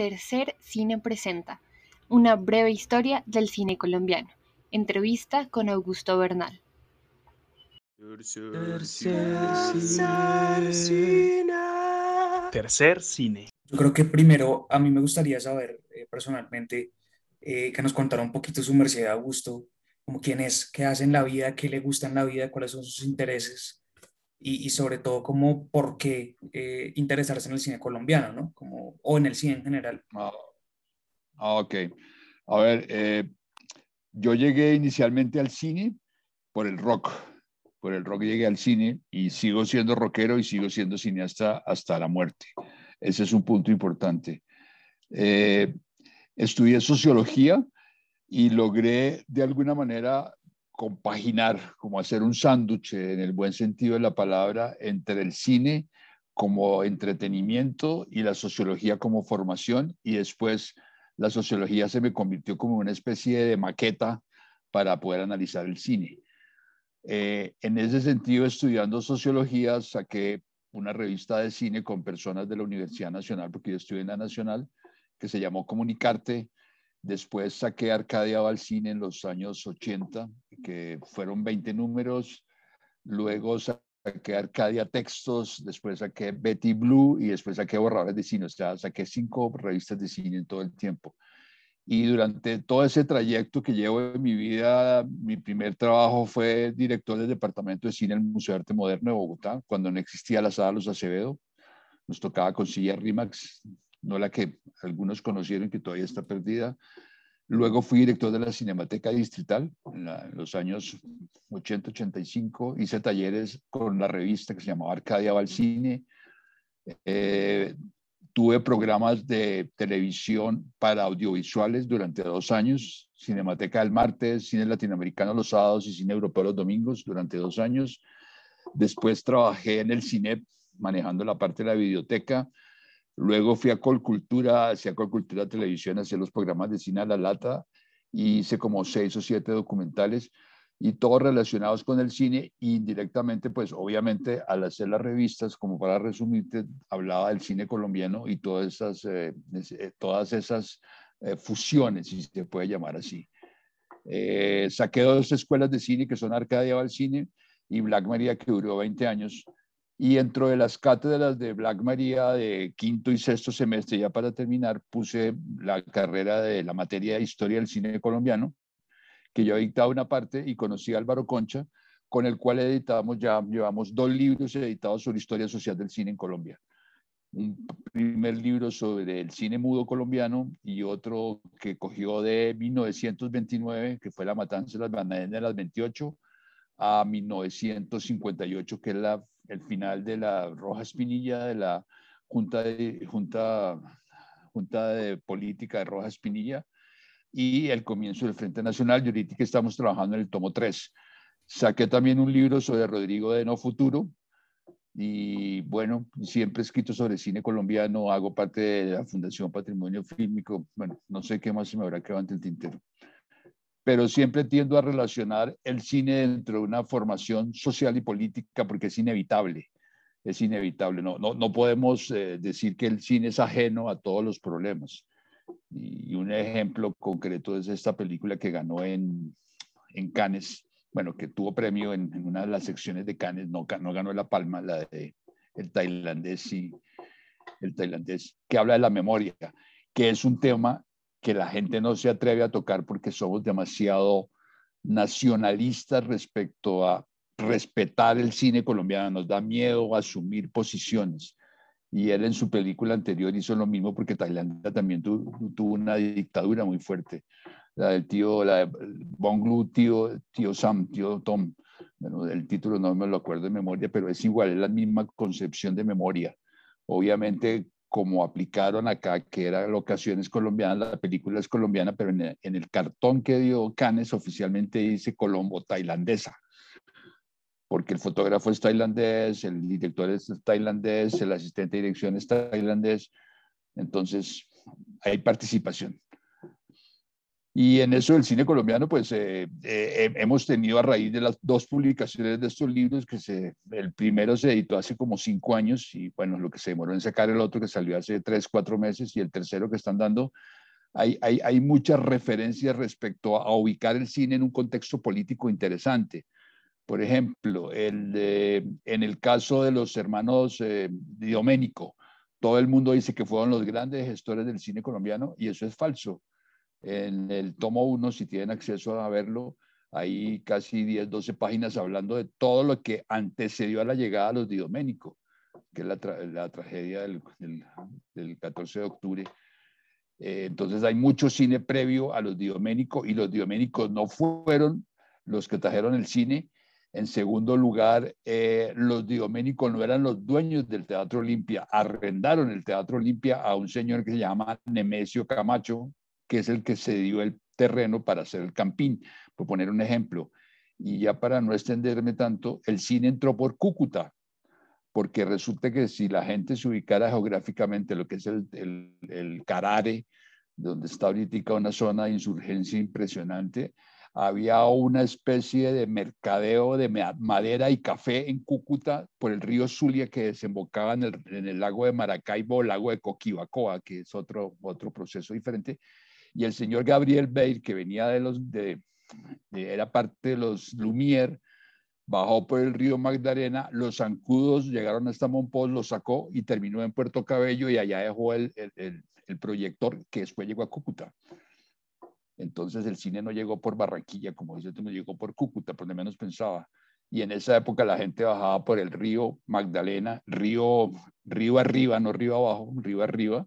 Tercer Cine Presenta, una breve historia del cine colombiano. Entrevista con Augusto Bernal. Tercer, cine. Tercer cine. Yo creo que primero a mí me gustaría saber eh, personalmente eh, que nos contara un poquito su merced Augusto, como quién es, qué hace en la vida, qué le gusta en la vida, cuáles son sus intereses y, sobre todo como por qué eh, interesarse en el cine colombiano, ¿no? Como, o en el cine en general. Ah, ah ok. A ver, eh, yo llegué inicialmente al cine por el rock. Por el rock llegué al cine y sigo siendo rockero y sigo siendo cineasta hasta la muerte. Ese es un punto importante. Eh, estudié sociología y logré de alguna manera compaginar, como hacer un sándwich en el buen sentido de la palabra, entre el cine como entretenimiento y la sociología como formación y después la sociología se me convirtió como una especie de maqueta para poder analizar el cine. Eh, en ese sentido, estudiando sociología, saqué una revista de cine con personas de la Universidad Nacional, porque yo estudié en la Nacional, que se llamó Comunicarte, Después saqué Arcadia cine en los años 80, que fueron 20 números. Luego saqué Arcadia Textos, después saqué Betty Blue y después saqué Borradores de Cine. O sea, saqué cinco revistas de cine en todo el tiempo. Y durante todo ese trayecto que llevo en mi vida, mi primer trabajo fue director del Departamento de Cine del Museo de Arte Moderno de Bogotá, cuando no existía la sala Los Acevedo. Nos tocaba con silla Rimax no la que algunos conocieron que todavía está perdida. Luego fui director de la Cinemateca Distrital en, los años 80-85. Hice talleres con la revista que se llamaba Arcadia Valcine. Eh, tuve programas de televisión para audiovisuales durante dos años. Cinemateca del martes, Cine Latinoamericano los sábados y Cine Europeo los domingos durante dos años. Después trabajé en el cine manejando la parte de la biblioteca Luego fui a Colcultura, hacia Colcultura Televisión, hacia los programas de cine a la lata, y hice como seis o siete documentales y todos relacionados con el cine indirectamente, pues obviamente al hacer las revistas, como para resumirte, hablaba del cine colombiano y todas esas, eh, eh, todas esas eh, fusiones, si se puede llamar así. saqué dos escuelas de cine que son Arcadia Cine y Black Maria, que duró 20 años, y dentro de las cátedras de Black María de quinto y sexto semestre, ya para terminar, puse la carrera de la materia de historia del cine colombiano, que yo he dictado una parte y conocí a Álvaro Concha, con el cual editamos ya, llevamos dos libros editados sobre historia social del cine en Colombia. Un primer libro sobre el cine mudo colombiano y otro que cogió de 1929, que fue La Matanza de las Bananas de las 28, a 1958, que es la el final de la Roja Espinilla, de la Junta de, Junta, Junta de Política de Roja Espinilla, y el comienzo del Frente Nacional. Y ahorita que estamos trabajando en el tomo 3. Saqué también un libro sobre Rodrigo de No Futuro, y bueno, siempre he escrito sobre cine colombiano, hago parte de la Fundación Patrimonio Fílmico, bueno, no sé qué más se me habrá quedado ante el tintero pero siempre tiendo a relacionar el cine dentro de una formación social y política porque es inevitable, es inevitable. No, no, no podemos eh, decir que el cine es ajeno a todos los problemas. Y un ejemplo concreto es esta película que ganó en, en Cannes, bueno, que tuvo premio en, en, una de las secciones de Cannes, no, no ganó la palma, la de el tailandés y el tailandés, que habla de la memoria, que es un tema que la gente no se atreve a tocar porque somos demasiado nacionalistas respecto a respetar el cine colombiano, nos da miedo asumir posiciones. Y él en su película anterior hizo lo mismo porque Tailandia también tuvo una dictadura muy fuerte. La del tío, la de Bonglu, tío, tío Sam, tío Tom. Bueno, el título no me lo acuerdo de memoria, pero es igual, es la misma concepción de memoria. Obviamente como aplicaron acá, que era locaciones colombianas, la película es colombiana, pero en el, cartón que dio Cannes oficialmente dice Colombo tailandesa, porque el fotógrafo es tailandés, el director es tailandés, el asistente de dirección es tailandés, entonces hay participación. Y en eso del cine colombiano, pues eh, eh, hemos tenido a raíz de las dos publicaciones de estos libros, que se, el primero se editó hace como cinco años y bueno, lo que se demoró en sacar el otro que salió hace tres, cuatro meses y el tercero que están dando, hay, hay, hay muchas referencias respecto a, ubicar el cine en un contexto político interesante. Por ejemplo, el, en el caso de los hermanos eh, Doménico, todo el mundo dice que fueron los grandes gestores del cine colombiano y eso es falso en el tomo 1, si tienen acceso a verlo, hay casi 10, 12 páginas hablando de todo lo que antecedió a la llegada de los Di que es la, tragedia del, del, 14 de octubre. Eh, entonces hay mucho cine previo a los Di y los Di no fueron los que trajeron el cine. En segundo lugar, eh, los Di no eran los dueños del Teatro Olimpia, arrendaron el Teatro Olimpia a un señor que se llama Nemesio Camacho, que es el que se dio el terreno para hacer el campín, por poner un ejemplo. Y ya para no extenderme tanto, el cine entró por Cúcuta, porque resulta que si la gente se ubicara geográficamente, lo que es el, el, Carare, donde está ahorita una zona de insurgencia impresionante, había una especie de mercadeo de madera y café en Cúcuta por el río Zulia que desembocaba en el, en el lago de Maracaibo o lago de Coquibacoa, que es otro, otro proceso diferente y el señor Gabriel Beir, que venía de los, de, era parte de los Lumière, bajó por el río Magdalena, los zancudos llegaron hasta Monpós, lo sacó y terminó en Puerto Cabello y allá dejó el, el, el, proyector que después llegó a Cúcuta. Entonces el cine no llegó por Barranquilla, como dice, no llegó por Cúcuta, por lo menos pensaba. Y en esa época la gente bajaba por el río Magdalena, río, río arriba, no río abajo, río arriba,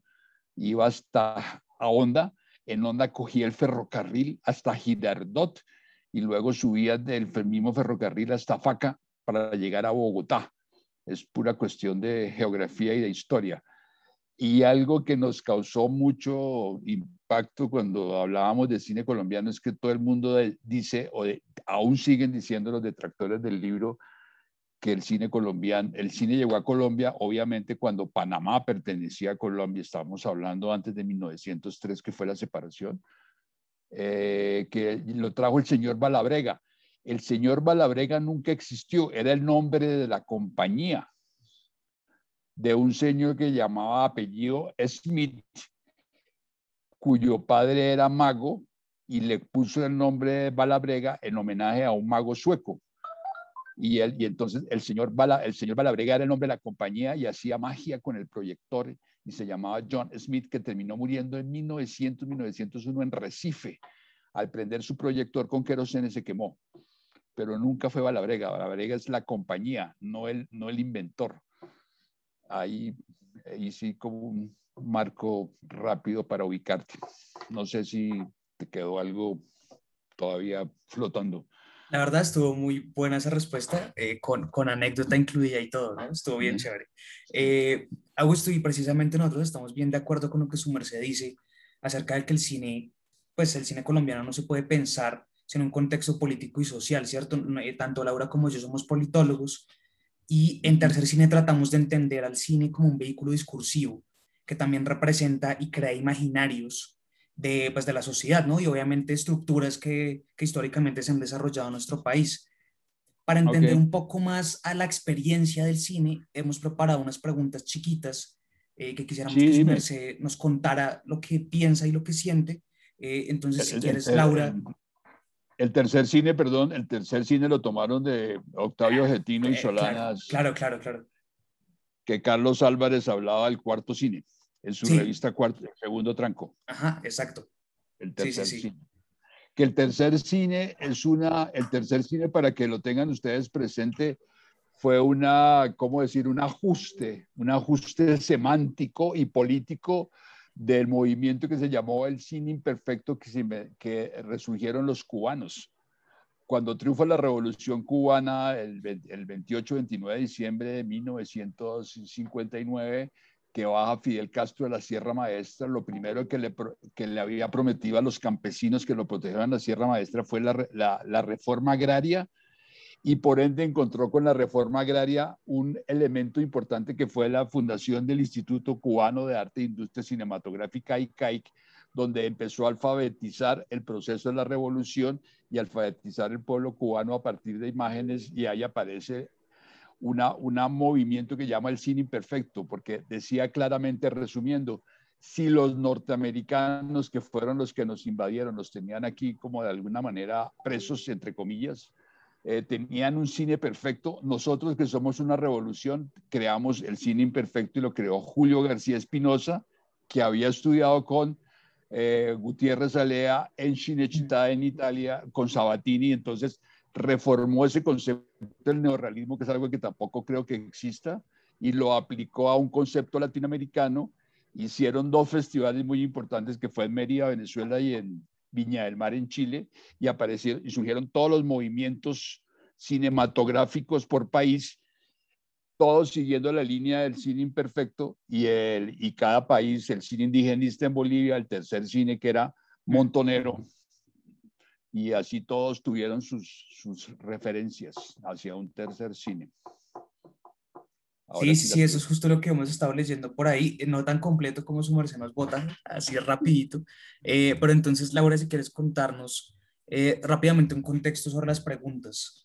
iba hasta a Honda en onda cogía el ferrocarril hasta Girardot y luego subía del mismo ferrocarril hasta Faca para llegar a Bogotá. Es pura cuestión de geografía y de historia. Y algo que nos causó mucho impacto cuando hablábamos de cine colombiano es que todo el mundo dice, o aún siguen diciendo los detractores del libro, que el cine colombiano, el cine llegó a Colombia, obviamente cuando Panamá pertenecía a Colombia, estábamos hablando antes de 1903, que fue la separación, eh, que lo trajo el señor Balabrega. El señor Balabrega nunca existió, era el nombre de la compañía de un señor que llamaba apellido Smith, cuyo padre era mago y le puso el nombre de Balabrega en homenaje a un mago sueco y, él, y entonces el señor, Bala, el señor Balabrega era el nombre de la compañía y hacía magia con el proyector y se llamaba John Smith, que terminó muriendo en 1900-1901 en Recife. Al prender su proyector con querosene se quemó, pero nunca fue Balabrega. Balabrega es la compañía, no el, no el inventor. Ahí, ahí sí como un marco rápido para ubicarte. No sé si te quedó algo todavía flotando. La verdad estuvo muy buena esa respuesta, eh, con, con, anécdota incluida y todo, ¿no? Estuvo bien chévere. Eh, Augusto, y precisamente nosotros estamos bien de acuerdo con lo que su merced dice acerca de que el cine, pues el cine colombiano no se puede pensar sin un contexto político y social, ¿cierto? Eh, tanto Laura como yo somos politólogos y en Tercer Cine tratamos de entender al cine como un vehículo discursivo que también representa y crea imaginarios de, pues, de la sociedad, ¿no? Y obviamente estructuras que, que históricamente se han desarrollado en nuestro país. Para entender un poco más a la experiencia del cine, hemos preparado unas preguntas chiquitas eh, que quisiéramos que se nos contara lo que piensa y lo que siente. Eh, entonces, si quieres, Laura. El tercer cine, perdón, el tercer cine lo tomaron de Octavio Getino y eh, Solanas. Claro, claro, claro, Que Carlos Álvarez hablaba del cuarto cine en su revista cuarto, segundo tranco. Ajá, exacto. El tercer cine. Que el tercer cine es una, el tercer cine para que lo tengan ustedes presente, fue una, ¿cómo decir? Un ajuste, un ajuste semántico y político del movimiento que se llamó el cine imperfecto que, que resurgieron los cubanos. Cuando triunfa la revolución cubana el, el 28-29 de diciembre de 1959, que baja Fidel Castro de la Sierra Maestra, lo primero que le, que le había prometido a los campesinos que lo protegieran la Sierra Maestra fue la, la, reforma agraria y por ende encontró con la reforma agraria un elemento importante que fue la fundación del Instituto Cubano de Arte e Industria Cinematográfica, ICAIC, donde empezó a alfabetizar el proceso de la revolución y alfabetizar el pueblo cubano a partir de imágenes y ahí aparece una, un movimiento que llama el cine imperfecto, porque decía claramente, resumiendo, si los norteamericanos, que fueron los que nos invadieron, los tenían aquí como de alguna manera presos, entre comillas, eh, tenían un cine perfecto. Nosotros que somos una revolución, creamos el cine imperfecto y lo creó Julio García Espinosa, que había estudiado con eh, Gutiérrez Alea en Cinecittà en Italia, con Sabatini, entonces reformó ese concepto del neorrealismo, que es algo que tampoco creo que exista, y lo aplicó a un concepto latinoamericano. Hicieron dos festivales muy importantes que fue en Mérida, Venezuela y en Viña del Mar en Chile y aparecieron y surgieron todos los movimientos cinematográficos por país, todos siguiendo la línea del cine imperfecto y, el, y cada país, el cine indigenista en Bolivia, el tercer cine que era montonero, y así todos tuvieron sus, sus referencias hacia un tercer cine. Sí, sí, eso es justo lo que hemos estado leyendo por ahí, eh, no tan completo como su merced nos vota, así rapidito, eh, pero entonces Laura, si quieres contarnos eh, rápidamente un contexto sobre las preguntas.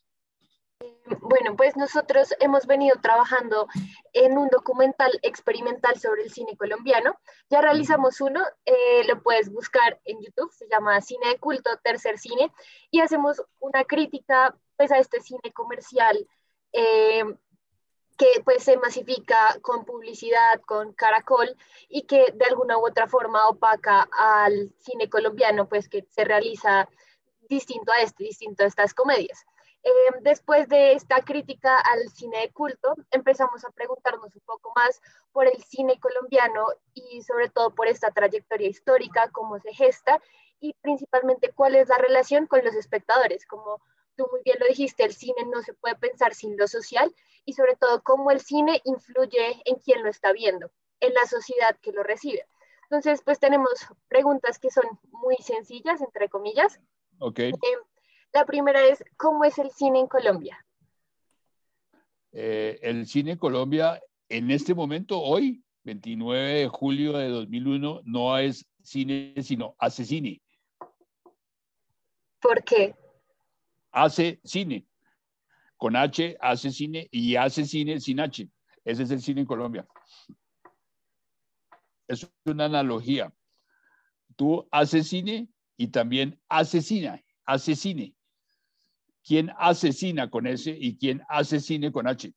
Bueno, pues nosotros hemos venido trabajando en un documental experimental sobre el cine colombiano. Ya realizamos uno, lo puedes buscar en YouTube, se llama Cine de Culto, Tercer Cine, y hacemos una crítica pues, a este cine comercial que pues se masifica con publicidad, con caracol y que de alguna u otra forma opaca al cine colombiano, pues que se realiza distinto a este, distinto a estas comedias. Eh, después de esta crítica al cine de culto, empezamos a preguntarnos un poco más por el cine colombiano y sobre todo por esta trayectoria histórica, cómo se gesta y principalmente cuál es la relación con los espectadores, como tú muy bien lo dijiste, el cine no se puede pensar sin lo social y sobre todo cómo el cine influye en quien lo está viendo, en la sociedad que lo recibe. Entonces, pues tenemos preguntas que son muy sencillas, entre comillas. Ok. Eh, la primera es, ¿cómo es el cine en Colombia? Eh, el cine en Colombia, en este momento, hoy, 29 de julio de 2001, no es cine, sino hace cine. ¿Por qué? Hace cine con H hace cine y hace cine sin H. Ese es el cine en Colombia. Es una analogía. Tú haces cine y también asesina, asesine. ¿Quién asesina con S y quién hace cine con H?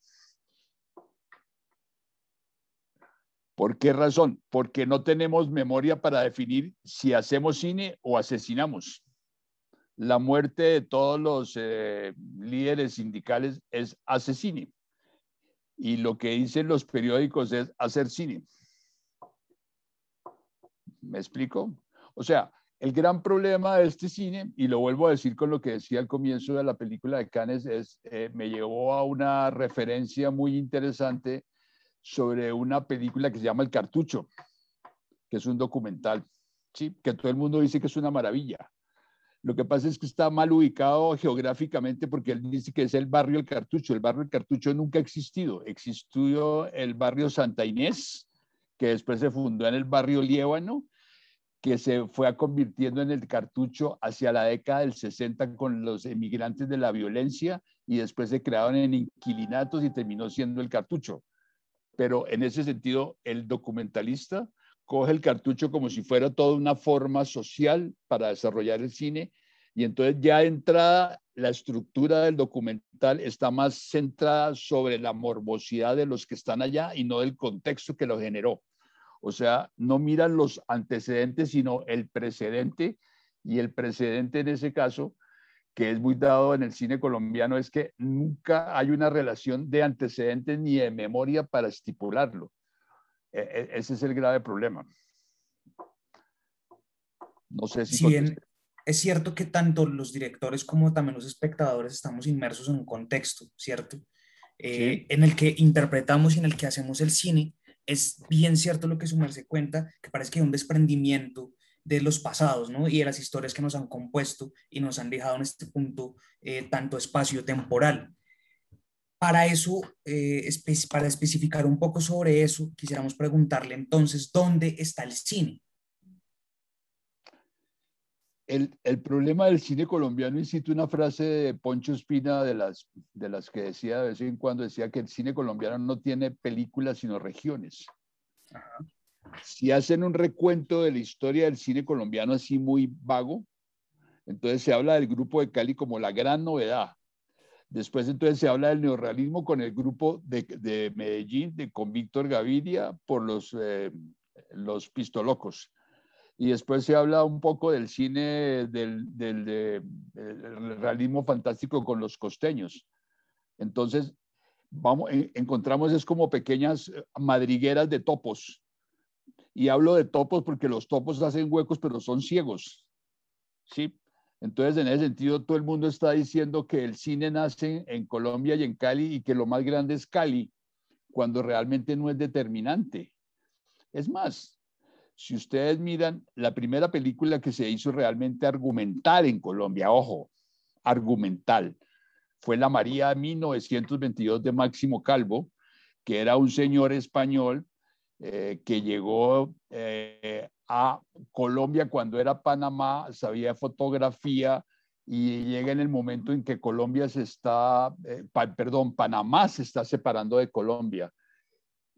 ¿Por qué razón? Porque no tenemos memoria para definir si hacemos cine o asesinamos la muerte de todos los eh, líderes sindicales es asesino. Y lo que dicen los periódicos es hacer cine. ¿Me explico? O sea, el gran problema de este cine, y lo vuelvo a decir con lo que decía al comienzo de la película de Cannes, es, eh, me llevó a una referencia muy interesante sobre una película que se llama El Cartucho, que es un documental, ¿sí? que todo el mundo dice que es una maravilla. Lo que pasa es que está mal ubicado geográficamente porque él dice que es el barrio El Cartucho. El barrio El Cartucho nunca ha existido. Existió el barrio Santa Inés, que después se fundó en el barrio Liébano, que se fue convirtiendo en el Cartucho hacia la década del 60 con los emigrantes de la violencia y después se crearon en inquilinatos y terminó siendo el Cartucho. Pero en ese sentido, el documentalista coge el cartucho como si fuera toda una forma social para desarrollar el cine y entonces ya de entrada la estructura del documental está más centrada sobre la morbosidad de los que están allá y no del contexto que lo generó. O sea, no miran los antecedentes, sino el precedente y el precedente en ese caso que es muy dado en el cine colombiano es que nunca hay una relación de antecedentes ni de memoria para estipularlo. E, e, ese es el grave problema. No sé si... bien es cierto que tanto los directores como también los espectadores estamos inmersos en un contexto, ¿cierto? Eh, en el que interpretamos y en el que hacemos el cine, es bien cierto lo que su merced cuenta, que parece que hay un desprendimiento de los pasados, ¿no? Y de las historias que nos han compuesto y nos han dejado en este punto eh, tanto espacio temporal. Para eso, eh, para especificar un poco sobre eso, quisiéramos preguntarle entonces, ¿dónde está el cine? El, el, problema del cine colombiano, y cito una frase de Poncho Espina de las, de las que decía de vez en cuando, decía que el cine colombiano no tiene películas, sino regiones. Ajá. Si hacen un recuento de la historia del cine colombiano así muy vago, entonces se habla del grupo de Cali como la gran novedad. Después entonces se habla del neorrealismo con el grupo de, Medellín, de, con Víctor Gaviria, por los, eh, los pistolocos. Y después se habla un poco del cine, del, realismo fantástico con los costeños. Entonces, vamos, encontramos es como pequeñas madrigueras de topos y hablo de topos porque los topos hacen huecos, pero son ciegos. ¿Sí? Entonces, en ese sentido, todo el mundo está diciendo que el cine nace en Colombia y en Cali y que lo más grande es Cali, cuando realmente no es determinante. Es más, si ustedes miran, la primera película que se hizo realmente argumental en Colombia, ojo, argumental, fue La María 1922 de Máximo Calvo, que era un señor español eh, que llegó eh, a Colombia cuando era Panamá, sabía fotografía y llega en el momento en que Colombia se está, eh, perdón, Panamá se está separando de Colombia.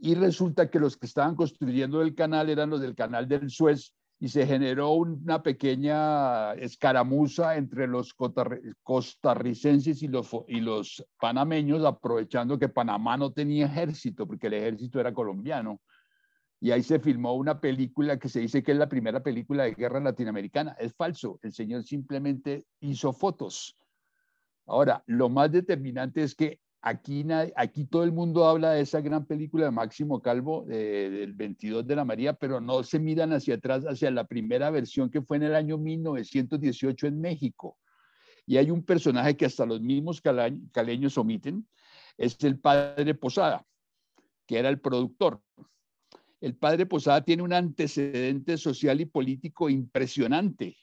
Y resulta que los que estaban construyendo el canal eran los del canal del Suez y se generó una pequeña escaramuza entre los costarricenses y los, y los panameños, aprovechando que Panamá no tenía ejército, porque el ejército era colombiano y ahí se filmó una película que se dice que es la primera película de guerra latinoamericana. Es falso, el señor simplemente hizo fotos. Ahora, lo más determinante es que aquí, aquí todo el mundo habla de esa gran película de Máximo Calvo del 22 de la María, pero no se miran hacia atrás, hacia la primera versión que fue en el año 1918 en México. Y hay un personaje que hasta los mismos caleños omiten, es el padre Posada, que era el productor el padre Posada tiene un antecedente social y político impresionante.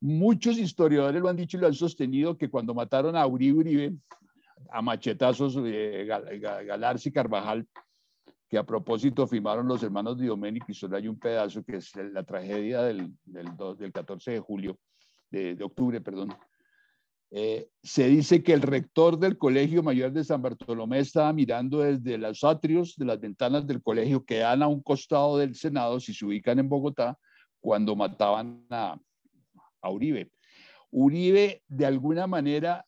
Muchos historiadores lo han dicho y lo han sostenido que cuando mataron a Uribe Uribe, a machetazos de Galarza y Carvajal, que a propósito firmaron los hermanos Dioménico y solo hay un pedazo que es la tragedia del, del, 14 de julio, de, de octubre, perdón, eh, se dice que el rector del Colegio Mayor de San Bartolomé estaba mirando desde los atrios de las ventanas del colegio que dan a un costado del Senado, si se ubican en Bogotá, cuando mataban a, a Uribe. Uribe, de alguna manera,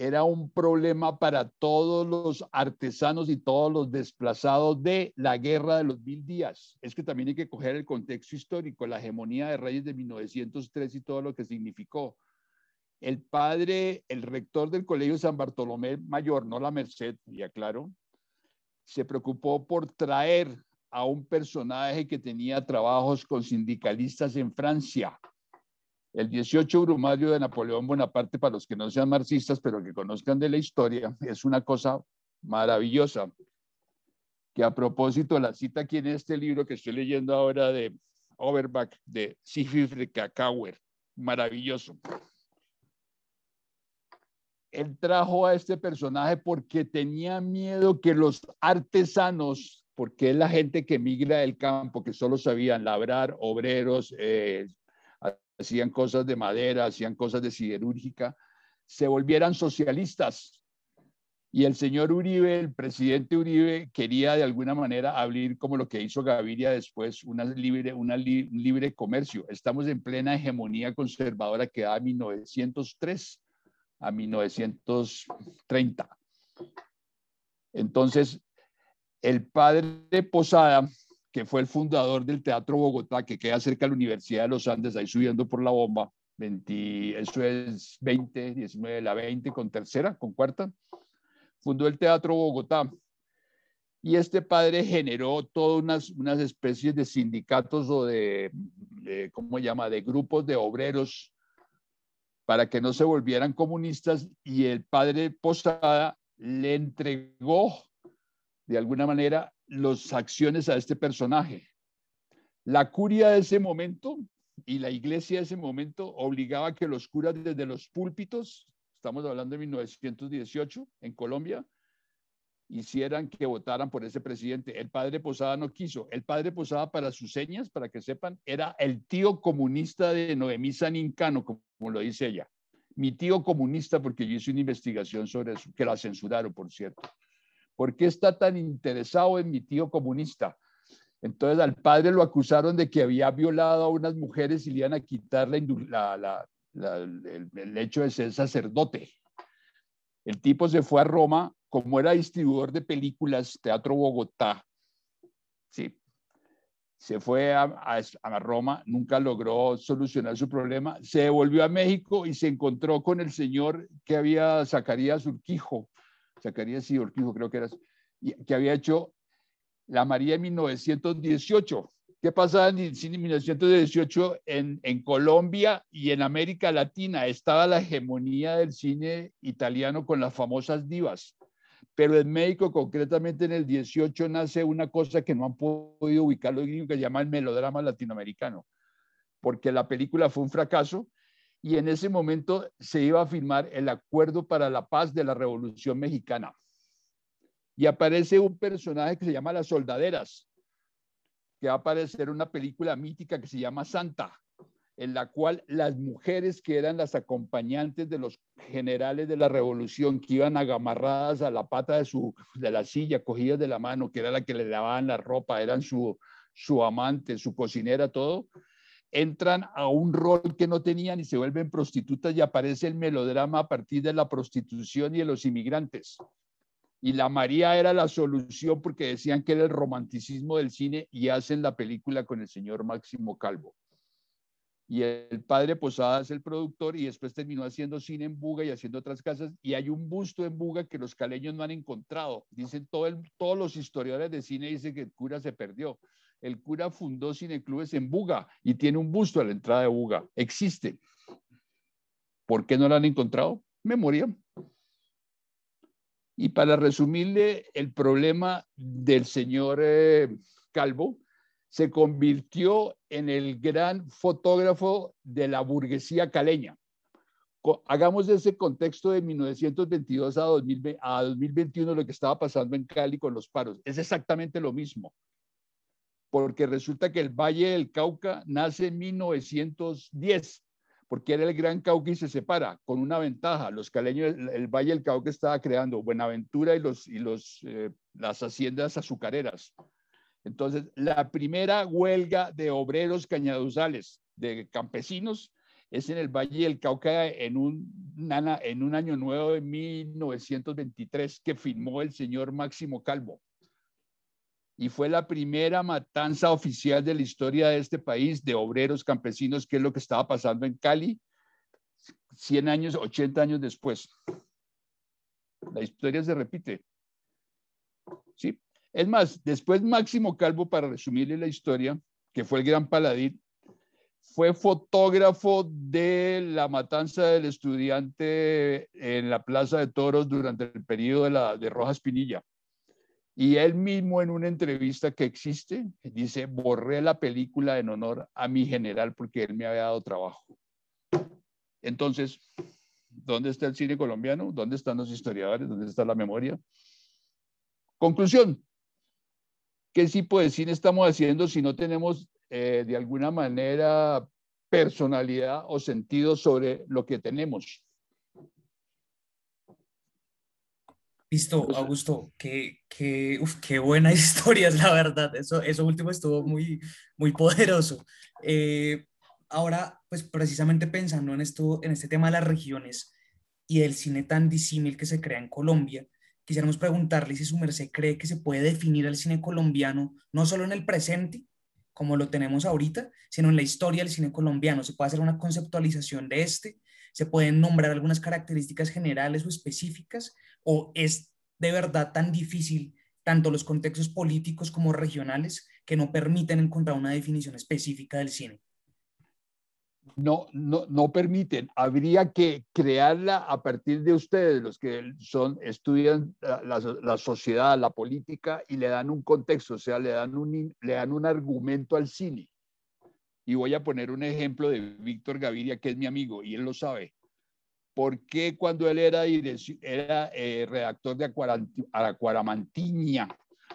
era un problema para todos los artesanos y todos los desplazados de la guerra de los mil días. Es que también hay que coger el contexto histórico, la hegemonía de Reyes de 1903 y todo lo que significó el padre, el rector del Colegio San Bartolomé Mayor, no la Merced, ya claro, se preocupó por traer a un personaje que tenía trabajos con sindicalistas en Francia. El 18 Brumario de Napoleón Bonaparte, para los que no sean marxistas, pero que conozcan de la historia, es una cosa maravillosa. Que a propósito, la cita aquí en este libro que estoy leyendo ahora de Overbach, de Sigfrid Kakauer, maravilloso él trajo a este personaje porque tenía miedo que los artesanos, porque es la gente que migra del campo, que solo sabían labrar, obreros, eh, hacían cosas de madera, hacían cosas de siderúrgica, se volvieran socialistas. Y el señor Uribe, el presidente Uribe, quería de alguna manera abrir como lo que hizo Gaviria después, una libre, un libre comercio. Estamos en plena hegemonía conservadora que da 1903 a 1930. Entonces, el padre Posada, que fue el fundador del Teatro Bogotá, que queda cerca de la Universidad de los Andes, ahí subiendo por la bomba, 20, eso es 20, 19, la 20 con tercera, con cuarta, fundó el Teatro Bogotá. Y este padre generó todas unas, unas especies de sindicatos o de, de, ¿cómo llama?, de grupos de obreros para que no se volvieran comunistas y el padre Posada le entregó de alguna manera las acciones a este personaje. La curia de ese momento y la iglesia de ese momento obligaba a que los curas desde los púlpitos, estamos hablando de 1918 en Colombia, hicieran que votaran por ese presidente. El padre Posada no quiso. El padre Posada, para sus señas, para que sepan, era el tío comunista de Noemí Sanincano, como lo dice ella. Mi tío comunista, porque yo hice una investigación sobre eso, que la censuraron, por cierto. ¿Por qué está tan interesado en mi tío comunista? Entonces al padre lo acusaron de que había violado a unas mujeres y le iban a quitar el, hecho de ser sacerdote. El tipo se fue a Roma como era distribuidor de películas, Teatro Bogotá, sí, se fue a, a, Roma, nunca logró solucionar su problema, se devolvió a México y se encontró con el señor que había, Zacarías Urquijo, Zacarías y Urquijo creo que era, que había hecho La María en 1918. ¿Qué pasaba en 1918 en, en Colombia y en América Latina? Estaba la hegemonía del cine italiano con las famosas divas pero en México, concretamente en el 18, nace una cosa que no han podido ubicar los gringos, que se llama el melodrama latinoamericano, porque la película fue un fracaso y en ese momento se iba a firmar el Acuerdo para la Paz de la Revolución Mexicana. Y aparece un personaje que se llama Las Soldaderas, que va a aparecer una película mítica que se llama Santa, en la cual las mujeres que eran las acompañantes de los generales de la revolución, que iban agamarradas a la pata de, su, de la silla, cogidas de la mano, que era la que le lavaban la ropa, eran su, su amante, su cocinera, todo, entran a un rol que no tenían y se vuelven prostitutas y aparece el melodrama a partir de la prostitución y de los inmigrantes. Y la María era la solución porque decían que era el romanticismo del cine y hacen la película con el señor Máximo Calvo y el padre Posada es el productor y después terminó haciendo cine en Buga y haciendo otras casas y hay un busto en Buga que los caleños no han encontrado. Dicen todo todos los historiadores de cine dicen que el cura se perdió. El cura fundó cineclubes en Buga y tiene un busto a la entrada de Buga. Existe. ¿Por qué no lo han encontrado? Memoria. Y para resumirle el problema del señor eh, Calvo, se convirtió en el gran fotógrafo de la burguesía caleña. Hagamos ese contexto de 1922 a, 2021 lo que estaba pasando en Cali con los paros. Es exactamente lo mismo, porque resulta que el Valle del Cauca nace en 1910, porque era el Gran Cauca y se separa con una ventaja. Los caleños, el Valle del Cauca estaba creando Buenaventura y, los, y los, eh, las haciendas azucareras entonces, la primera huelga de obreros cañaduzales, de campesinos, es en el Valle del Cauca en un, en un año nuevo de 1923 que firmó el señor Máximo Calvo. Y fue la primera matanza oficial de la historia de este país de obreros campesinos, que es lo que estaba pasando en Cali 100 años, 80 años después. La historia se repite. ¿Sí? Es más, después Máximo Calvo, para resumirle la historia, que fue el gran paladín, fue fotógrafo de la matanza del estudiante en la Plaza de Toros durante el periodo de, la, de Rojas Pinilla. Y él mismo en una entrevista que existe, dice, borré la película en honor a mi general porque él me había dado trabajo. Entonces, ¿dónde está el cine colombiano? ¿Dónde están los historiadores? ¿Dónde está la memoria? Conclusión, ¿qué tipo de cine estamos haciendo si no tenemos eh, de alguna manera personalidad o sentido sobre lo que tenemos? Listo, Augusto, qué, qué, qué buenas historias, la verdad. Eso, eso último estuvo muy, muy poderoso. Eh, ahora, pues precisamente pensando en, esto, en este tema de las regiones y el cine tan disímil que se crea en Colombia, quisiéramos preguntarle si su merced cree que se puede definir el cine colombiano no solo en el presente, como lo tenemos ahorita, sino en la historia del cine colombiano. Se puede hacer una conceptualización de este, se pueden nombrar algunas características generales o específicas, o es de verdad tan difícil tanto los contextos políticos como regionales que no permiten encontrar una definición específica del cine no, no, no permiten. Habría que crearla a partir de ustedes, los que son, estudian la, la, sociedad, la política y le dan un contexto, o sea, le dan un, le dan un argumento al cine. Y voy a poner un ejemplo de Víctor Gaviria, que es mi amigo, y él lo sabe. ¿Por qué cuando él era, eh, redactor de Acuaramantiña,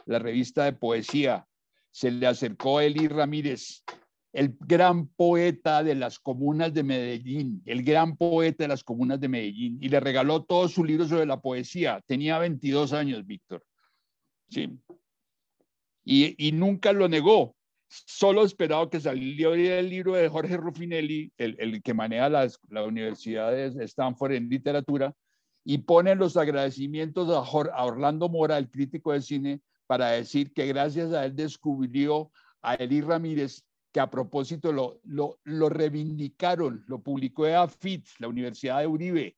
la revista de poesía, se le acercó a Eli Ramírez, el gran poeta de las comunas de Medellín, el gran poeta de las comunas de Medellín, y le regaló todos sus libros sobre la poesía. Tenía 22 años, Víctor. Sí. Y nunca lo negó. Solo esperaba que saliera el libro de Jorge Ruffinelli, el, el que maneja las, la Universidad de Stanford en literatura, y pone los agradecimientos a, a Orlando Mora, el crítico de cine, para decir que gracias a él descubrió a Eli Ramírez, que a propósito lo, lo, lo reivindicaron, lo publicó AFIT, la Universidad de Uribe,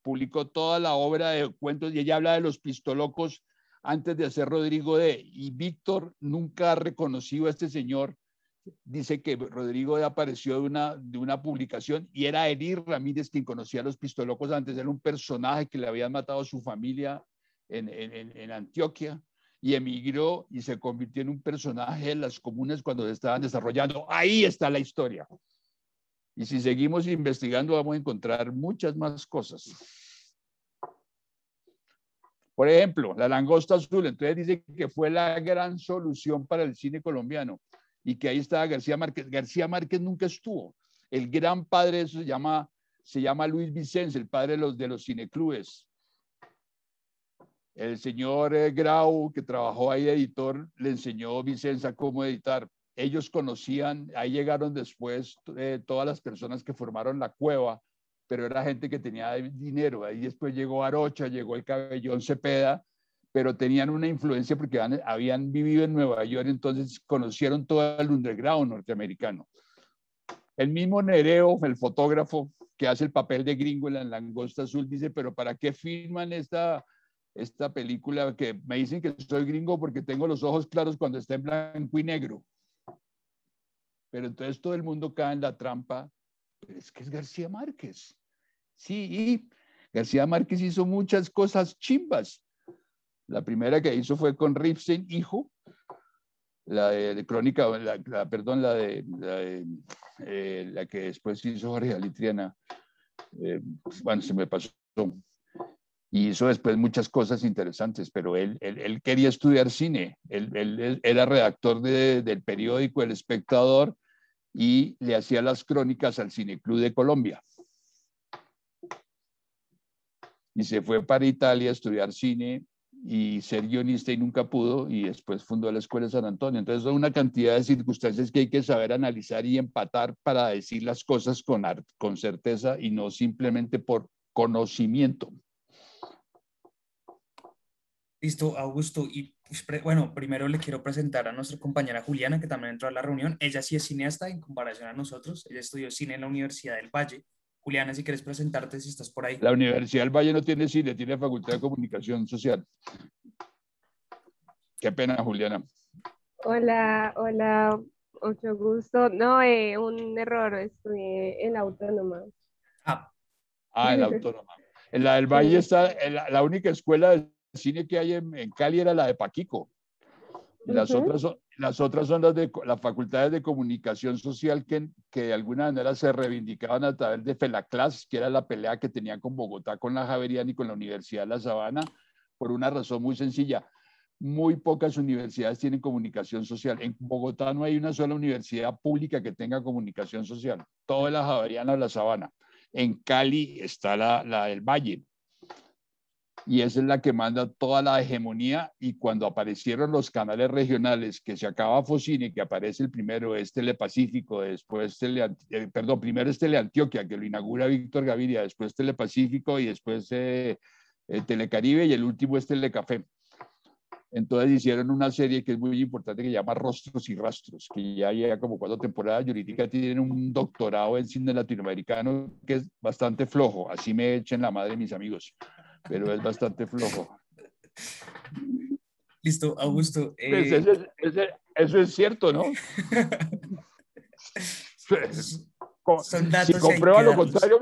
publicó toda la obra de cuentos y ella habla de los pistolocos antes de hacer Rodrigo D. Y Víctor nunca ha reconocido a este señor. Dice que Rodrigo D apareció de una, de una publicación y era Eli Ramírez quien conocía a los pistolocos antes. Era un personaje que le habían matado a su familia en, en, en Antioquia y emigró y se convirtió en un personaje de las comunas cuando se estaban desarrollando. Ahí está la historia. Y si seguimos investigando vamos a encontrar muchas más cosas. Por ejemplo, la langosta azul. Entonces dice que fue la gran solución para el cine colombiano y que ahí estaba García Márquez. García Márquez nunca estuvo. El gran padre de se llama, se llama Luis Vicente, el padre de los, de los cineclubes el señor eh, Grau, que trabajó ahí editor, le enseñó a Vicenza cómo editar. Ellos conocían, ahí llegaron después eh, todas las personas que formaron la cueva, pero era gente que tenía dinero. Ahí después llegó Arocha, llegó el cabellón Cepeda, pero tenían una influencia porque habían, vivido en Nueva York, entonces conocieron todo el underground norteamericano. El mismo Nereo, el fotógrafo que hace el papel de gringo en la langosta azul, dice, pero ¿para qué firman esta, esta película que me dicen que soy gringo porque tengo los ojos claros cuando está en blanco y negro. Pero entonces todo el mundo cae en la trampa. Es que es García Márquez. Sí, y García Márquez hizo muchas cosas chimbas. La primera que hizo fue con Ripstein, hijo, la de, crónica, la, perdón, la de, la, eh, la, que después hizo Jorge Alitriana. Eh, bueno, se me pasó y hizo después muchas cosas interesantes, pero él, él, quería estudiar cine. Él, él era redactor del periódico El Espectador y le hacía las crónicas al Cineclub de Colombia. Y se fue para Italia a estudiar cine y ser guionista y nunca pudo y después fundó la Escuela de San Antonio. Entonces son una cantidad de circunstancias que hay que saber analizar y empatar para decir las cosas con, con certeza y no simplemente por conocimiento. Listo, Augusto. Y bueno, primero le quiero presentar a nuestra compañera Juliana, que también entró a la reunión. Ella sí es cineasta en comparación a nosotros. Ella estudió cine en la Universidad del Valle. Juliana, si quieres presentarte, si estás por ahí. La Universidad del Valle no tiene cine, tiene Facultad de Comunicación Social. Qué pena, Juliana. Hola, hola, mucho gusto. No, eh, un error, estudié en la autónoma. Ah, ah en la autónoma. En la del Valle está la única escuela de cine que hay en, Cali era la de Paquico. Las, otras son, las otras son las de las facultades de comunicación social que, que de alguna manera se reivindicaban a través de FELACLAS, que era la pelea que tenía con Bogotá, con la Javeriana y con la Universidad de La Sabana, por una razón muy sencilla. Muy pocas universidades tienen comunicación social. En Bogotá no hay una sola universidad pública que tenga comunicación social. Todo es la Javeriana de La Sabana. En Cali está la, la del Valle y esa es la que manda toda la hegemonía y cuando aparecieron los canales regionales, que se acaba Focine, que aparece el primero es Telepacífico, después Tele, eh, perdón, primero es Teleantioquia, que lo inaugura Víctor Gaviria, después Telepacífico y después eh, eh, Telecaribe y el último es Telecafé. Entonces hicieron una serie que es muy importante que se llama Rostros y Rastros, que ya llega como cuatro temporadas. Jurídica tiene un doctorado en cine latinoamericano que es bastante flojo. Así me echen la madre mis amigos pero es bastante flojo. Listo, Augusto. Pues eh, eso, es cierto, ¿no? Son datos si comprueba lo contrario,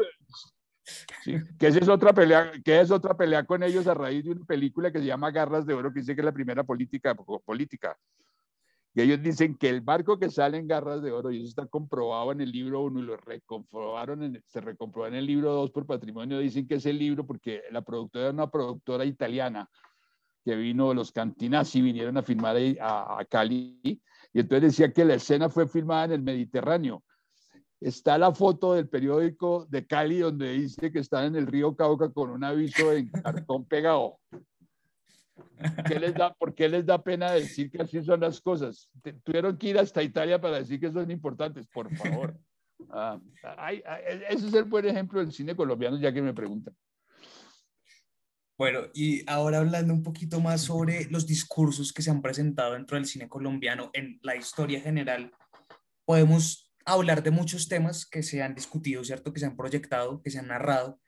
que esa es otra pelea, que es otra pelea con ellos a raíz de una película que se llama Garras de Oro, que dice que es la primera política política. Que ellos dicen que el barco que sale en garras de oro, y eso está comprobado en el libro 1 y lo recomprobaron en, se recomprobó en el libro 2 por patrimonio, dicen que es el libro porque la productora era una productora italiana que vino, los Cantinazzi vinieron a filmar a, a Cali, y entonces decía que la escena fue filmada en el Mediterráneo. Está la foto del periódico de Cali donde dice que están en el río Cauca con un aviso en cartón pegado. ¿Qué les da, ¿Por qué les da pena decir que así son las cosas? Tuvieron que ir hasta Italia para decir que son importantes, por favor. Ah, ese es el buen ejemplo del cine colombiano, ya que me preguntan. Bueno, y ahora hablando un poquito más sobre los discursos que se han presentado dentro del cine colombiano en la historia general, podemos hablar de muchos temas que se han discutido, ¿cierto? Que se han proyectado, que se han narrado,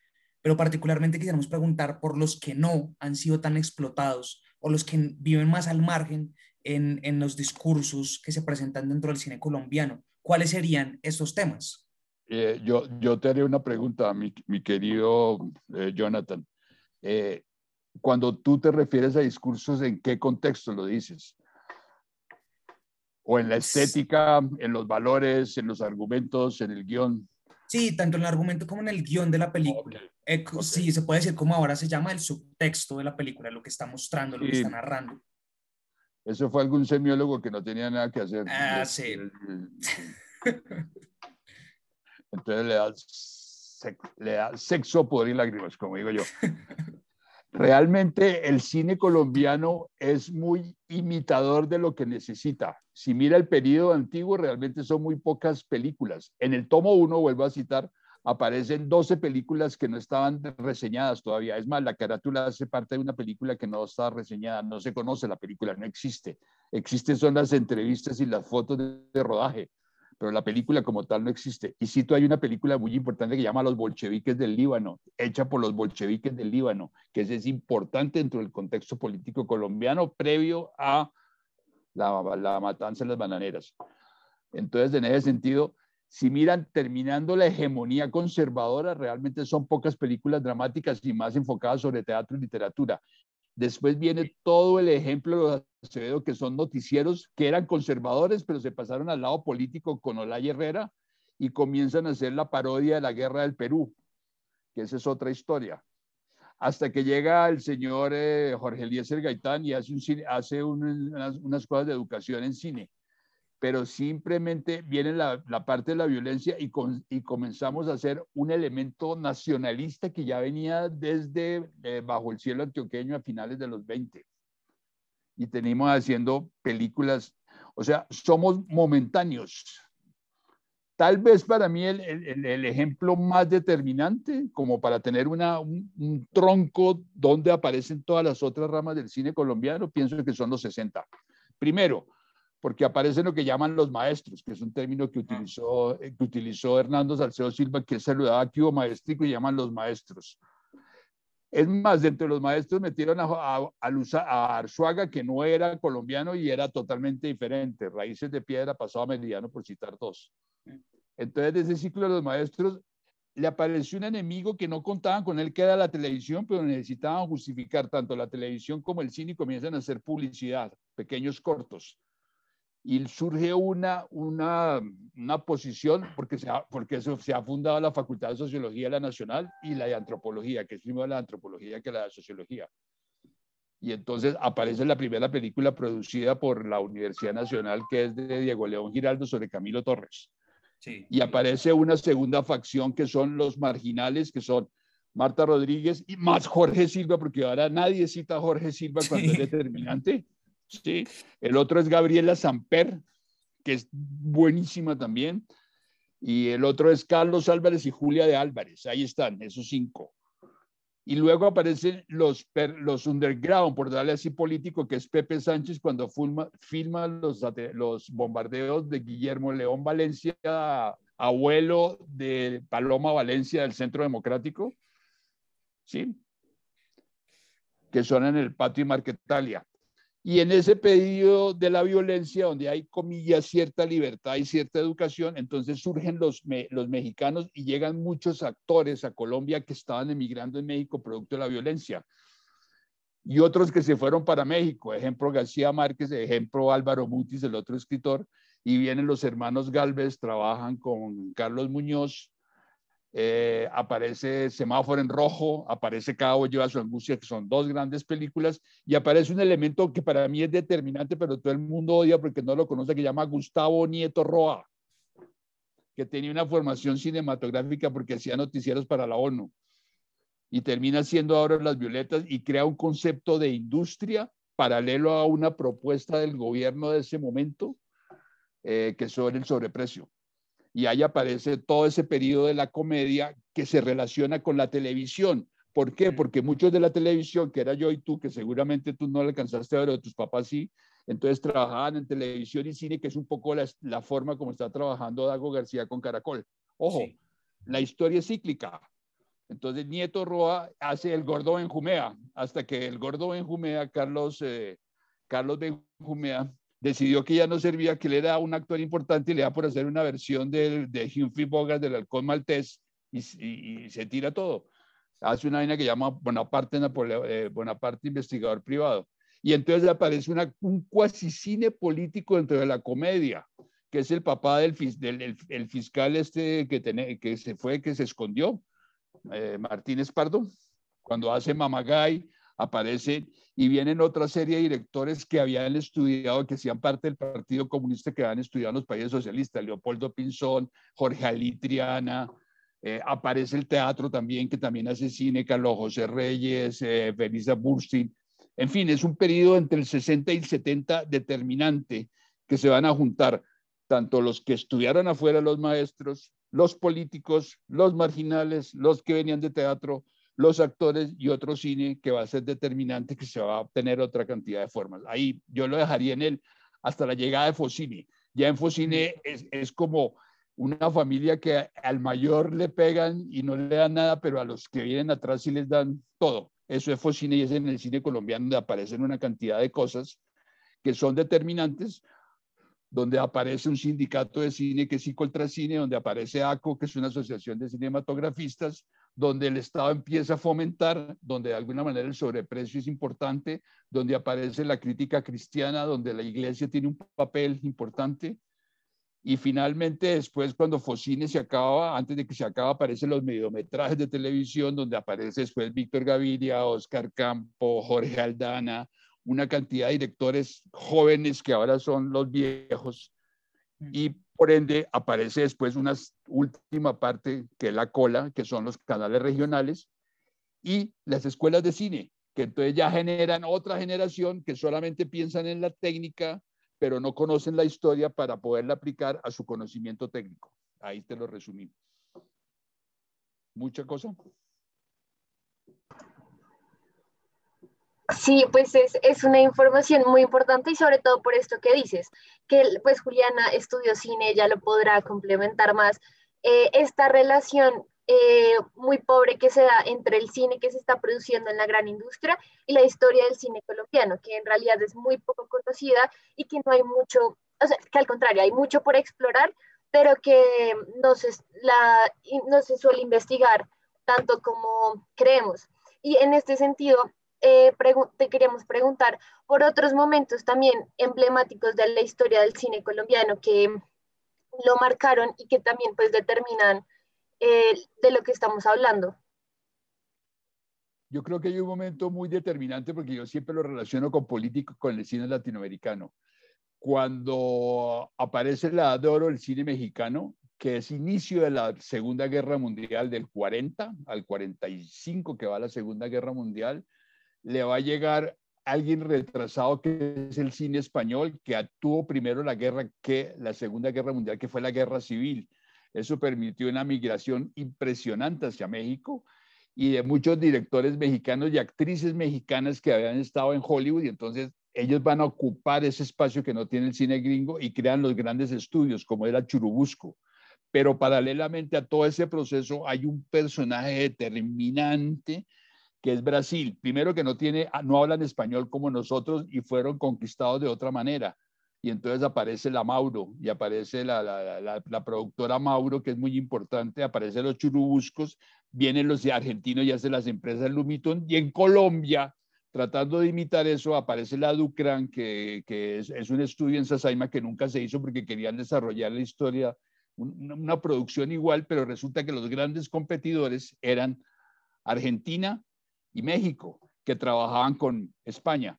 pero particularmente quisiéramos preguntar por los que no han sido tan explotados o los que viven más al margen en, en los discursos que se presentan dentro del cine colombiano. ¿Cuáles serían estos temas? Eh, yo, yo te haré una pregunta, mi, mi querido eh, Jonathan. Eh, cuando tú te refieres a discursos, ¿en qué contexto lo dices? ¿O en la estética, en los valores, en los argumentos, en el guion? Sí, tanto en el argumento como en el guion de la película. Eh, sí, se puede decir como ahora se llama el subtexto de la película, lo que está mostrando, lo que está narrando. Eso fue algún semiólogo que no tenía nada que hacer. Ah, sí. Entonces le da, le da sexo, poder y lágrimas, como digo yo. Realmente el cine colombiano es muy imitador de lo que necesita. Si mira el periodo antiguo, realmente son muy pocas películas. En el tomo 1, vuelvo a citar, aparecen 12 películas que no estaban reseñadas todavía. Es más, la carátula hace parte de una película que no está reseñada, no se conoce la película, no existe. Existen son las entrevistas y las fotos de rodaje pero la película como tal no existe. Y cito, hay una película muy importante que llama Los bolcheviques del Líbano, hecha por los bolcheviques del Líbano, que es, importante dentro del contexto político colombiano previo a la, la matanza en las bananeras. Entonces, en ese sentido, si miran terminando la hegemonía conservadora, realmente son pocas películas dramáticas y más enfocadas sobre teatro y literatura. Después viene todo el ejemplo de Acevedo, que son noticieros que eran conservadores, pero se pasaron al lado político con Olay Herrera y comienzan a hacer la parodia de la guerra del Perú, que esa es otra historia. Hasta que llega el señor eh, Jorge Eliezer Gaitán y hace, hace unas cosas de educación en cine pero simplemente viene la, parte de la violencia y, y, comenzamos a hacer un elemento nacionalista que ya venía desde eh, bajo el cielo antioqueño a finales de los 20. Y tenemos haciendo películas, o sea, somos momentáneos. Tal vez para mí el, el, ejemplo más determinante, como para tener una, un, un tronco donde aparecen todas las otras ramas del cine colombiano, pienso que son los 60. Primero, porque aparecen lo que llaman los maestros, que es un término que utilizó, eh, que utilizó Hernando Salcedo Silva, que saludaba aquí o maestrico y llaman los maestros. Es más, dentro de los maestros metieron a, a, a, Arzuaga, que no era colombiano y era totalmente diferente. Raíces de Piedra pasó a Meridiano, por citar dos. Entonces, desde ese ciclo de los maestros, le apareció un enemigo que no contaban con él, que era la televisión, pero necesitaban justificar tanto la televisión como el cine y comienzan a hacer publicidad, pequeños cortos y surge una, una, una posición, porque, se ha, porque se ha fundado la Facultad de Sociología de la Nacional y la de Antropología, que es primero la antropología que la de Sociología. Y entonces aparece la primera película producida por la Universidad Nacional, que es de Diego León Giraldo sobre Camilo Torres. Sí. Y aparece una segunda facción que son los marginales, que son Marta Rodríguez y más Jorge Silva, porque ahora nadie cita a Jorge Silva cuando es determinante. ¿Sí? El otro es Gabriela Samper, que es buenísima también. Y el otro es Carlos Álvarez y Julia de Álvarez. Ahí están, esos cinco. Y luego aparecen los, los underground, por darle así político, que es Pepe Sánchez cuando filma, los, los bombardeos de Guillermo León Valencia, abuelo de Paloma Valencia del Centro Democrático, ¿sí? que son en el patio y Marquetalia. Y en ese pedido de la violencia, donde hay, comillas, cierta libertad y cierta educación, entonces surgen los, los mexicanos y llegan muchos actores a Colombia que estaban emigrando en México producto de la violencia. y otros que se fueron para México, ejemplo García Márquez, ejemplo Álvaro Mutis, el otro escritor, y vienen los hermanos Galvez, trabajan con Carlos Muñoz, eh, aparece Semáforo en Rojo, aparece Cabo lleva su angustia, que son dos grandes películas, y aparece un elemento que para mí es determinante, pero todo el mundo odia porque no lo conoce, que llama Gustavo Nieto Roa, que tenía una formación cinematográfica porque hacía noticieros para la ONU, y termina siendo ahora Las Violetas y crea un concepto de industria paralelo a una propuesta del gobierno de ese momento, eh, que sobre el sobreprecio y ahí aparece todo ese periodo de la comedia que se relaciona con la televisión. ¿Por qué? Porque muchos de la televisión, que era yo y tú, que seguramente tú no alcanzaste a ver, o tus papás sí, entonces trabajaban en televisión y cine, que es un poco la, la forma como está trabajando Dago García con Caracol. Ojo, la historia es cíclica. Entonces Nieto Roa hace el gordo Benjumea, hasta que el gordo Benjumea, Carlos, eh, Carlos Benjumea, decidió que ya no servía, que él era un actor importante y le da por hacer una versión de, de Humphrey Bogart del halcón maltés y, se tira todo. Hace una vaina que llama Bonaparte, eh, Bonaparte investigador privado. Y entonces aparece una, un cuasi cine político dentro de la comedia, que es el papá del, del el, fiscal este que, se fue, que se escondió, eh, Martínez Pardo, cuando hace Mamagay, aparecen y vienen otra serie de directores que habían estudiado, que hacían parte del Partido Comunista, que habían estudiado en los países socialistas, Leopoldo Pinzón, Jorge Alitriana, eh, aparece el teatro también, que también hace cine, Carlos José Reyes, eh, Felisa Burstein. En fin, es un periodo entre el 60 y el 70 determinante que se van a juntar tanto los que estudiaron afuera los maestros, los políticos, los marginales, los que venían de teatro, los actores y otro cine que va a ser determinante, que se va a obtener otra cantidad de formas. Ahí yo lo dejaría en él hasta la llegada de Focine. Ya en Focine es, es como una familia que al mayor le pegan y no le dan nada, pero a los que vienen atrás sí les dan todo. Eso es Focine y es en el cine colombiano donde aparecen una cantidad de cosas que son determinantes, donde aparece un sindicato de cine que es Cine, donde aparece ACO, que es una asociación de cinematografistas, donde el Estado empieza a fomentar, donde de alguna manera el sobreprecio es importante, donde aparece la crítica cristiana, donde la iglesia tiene un papel importante. Y finalmente, después, cuando Focine se acaba, antes de que se acabe, aparecen los mediometrajes de televisión, donde aparece después Víctor Gaviria, Oscar Campo, Jorge Aldana, una cantidad de directores jóvenes que ahora son los viejos. Y por ende, aparece después una última parte que es la cola, que son los canales regionales y las escuelas de cine, que entonces ya generan otra generación que solamente piensan en la técnica, pero no conocen la historia para poderla aplicar a su conocimiento técnico. Ahí te lo resumí. ¿Mucha cosa? Sí, pues es, es, una información muy importante y sobre todo por esto que dices, que pues Juliana estudió cine, ya lo podrá complementar más. Eh, esta relación eh, muy pobre que se da entre el cine que se está produciendo en la gran industria y la historia del cine colombiano, que en realidad es muy poco conocida y que no hay mucho, o sea, que al contrario, hay mucho por explorar, pero que no se, la, no se suele investigar tanto como creemos. Y en este sentido, eh, te queríamos preguntar por otros momentos también emblemáticos de la historia del cine colombiano que lo marcaron y que también pues determinan eh, de lo que estamos hablando. Yo creo que hay un momento muy determinante porque yo siempre lo relaciono con político, con el cine latinoamericano. Cuando aparece la edad de oro del cine mexicano, que es inicio de la Segunda Guerra Mundial del 40 al 45 que va la Segunda Guerra Mundial, le va a llegar alguien retrasado que es el cine español, que tuvo primero la guerra que la Segunda Guerra Mundial, que fue la guerra civil. Eso permitió una migración impresionante hacia México y de muchos directores mexicanos y actrices mexicanas que habían estado en Hollywood entonces ellos van a ocupar ese espacio que no tiene el cine gringo y crean los grandes estudios como era Churubusco. Pero paralelamente a todo ese proceso hay un personaje determinante que es Brasil. Primero que no, tiene, ah, no hablan español como nosotros y fueron conquistados de otra manera. Y entonces aparece la Mauro y aparece la, la, la, productora Mauro, que es muy importante, aparecen los churubuscos, vienen los argentinos y hacen las empresas Lumiton. Y en Colombia tratando de imitar eso, aparece la Ducran, que, que es, un estudio en Sasaima que nunca se hizo porque querían desarrollar la historia, una, una producción igual, pero resulta que los grandes competidores eran Argentina y México, que trabajaban con España.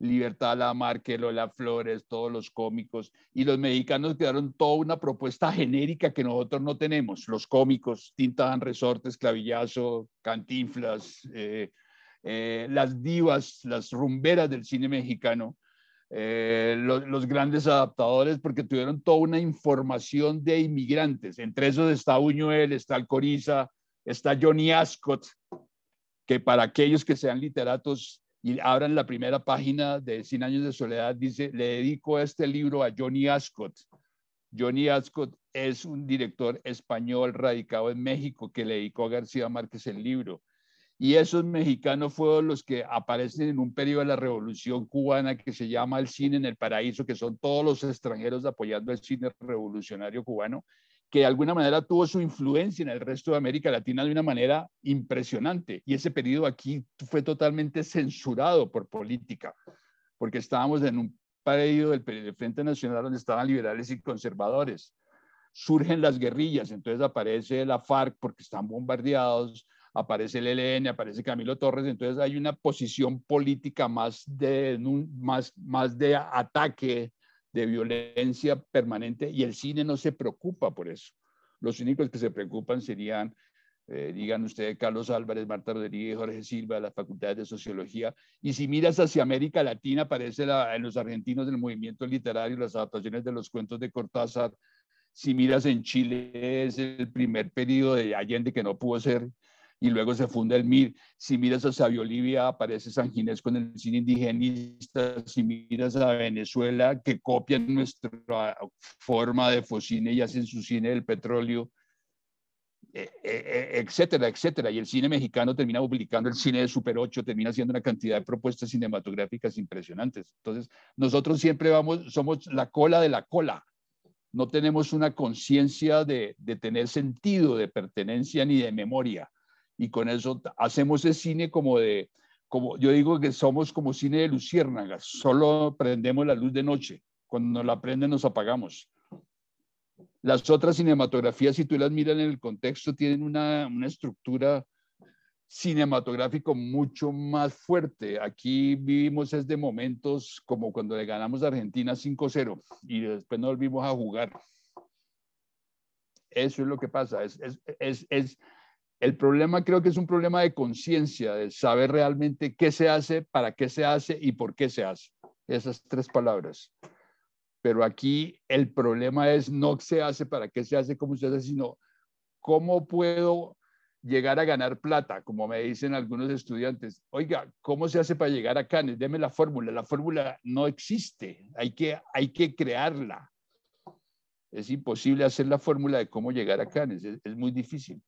Libertad Lamarque, Lola Flores, todos los cómicos, y los mexicanos quedaron toda una propuesta genérica que nosotros no tenemos. Los cómicos, Tinta Resortes, Clavillazo, Cantinflas, eh, eh, las divas, las rumberas del cine mexicano, eh, los, los, grandes adaptadores, porque tuvieron toda una información de inmigrantes. Entre esos está Buñuel, está Alcoriza, está Johnny Ascot, que para aquellos que sean literatos y abran la primera página de Cien años de soledad, dice, le dedico este libro a Johnny Ascot. Johnny Ascot es un director español radicado en México que le dedicó a García Márquez el libro. Y esos mexicanos fueron los que aparecen en un periodo de la revolución cubana que se llama El cine en el paraíso, que son todos los extranjeros apoyando el cine revolucionario cubano que de alguna manera tuvo su influencia en el resto de América Latina de una manera impresionante. Y ese periodo aquí fue totalmente censurado por política, porque estábamos en un periodo del, Frente Nacional donde estaban liberales y conservadores. Surgen las guerrillas, entonces aparece la FARC porque están bombardeados, aparece el ELN, aparece Camilo Torres, entonces hay una posición política más de, más, más de ataque de violencia permanente y el cine no se preocupa por eso. Los únicos que se preocupan serían, eh, digan ustedes, Carlos Álvarez, Marta Rodríguez, Jorge Silva, de las facultades de sociología. Y si miras hacia América Latina, aparece en los argentinos del movimiento literario, las adaptaciones de los cuentos de Cortázar. Si miras en Chile, es el primer periodo de Allende que no pudo ser y luego se funda el MIR. Si miras hacia Bolivia, aparece San Ginés con el cine indigenista. Si miras a Venezuela, que copian nuestra forma de focine y hacen su cine del petróleo, e, e, e, etcétera, etcétera. Y el cine mexicano termina publicando el cine de Super 8, termina haciendo una cantidad de propuestas cinematográficas impresionantes. Entonces, nosotros siempre vamos, somos la cola de la cola. No tenemos una conciencia de, de tener sentido de pertenencia ni de memoria y con eso hacemos el cine como de, como yo digo que somos como cine de luciérnagas, solo prendemos la luz de noche, cuando nos la prenden nos apagamos. Las otras cinematografías, si tú las miras en el contexto, tienen una, una estructura cinematográfico mucho más fuerte. Aquí vivimos es de momentos como cuando le ganamos a Argentina 5-0 y después no volvimos a jugar. Eso es lo que pasa. Es, es, es, es el problema creo que es un problema de conciencia, de saber realmente qué se hace, para qué se hace y por qué se hace. Esas tres palabras. Pero aquí el problema es no se hace, para qué se hace, cómo se hace, sino cómo puedo llegar a ganar plata, como me dicen algunos estudiantes. Oiga, ¿cómo se hace para llegar a Cannes? Deme la fórmula. La fórmula no existe, hay que, hay que crearla. Es imposible hacer la fórmula de cómo llegar a Cannes, es muy difícil.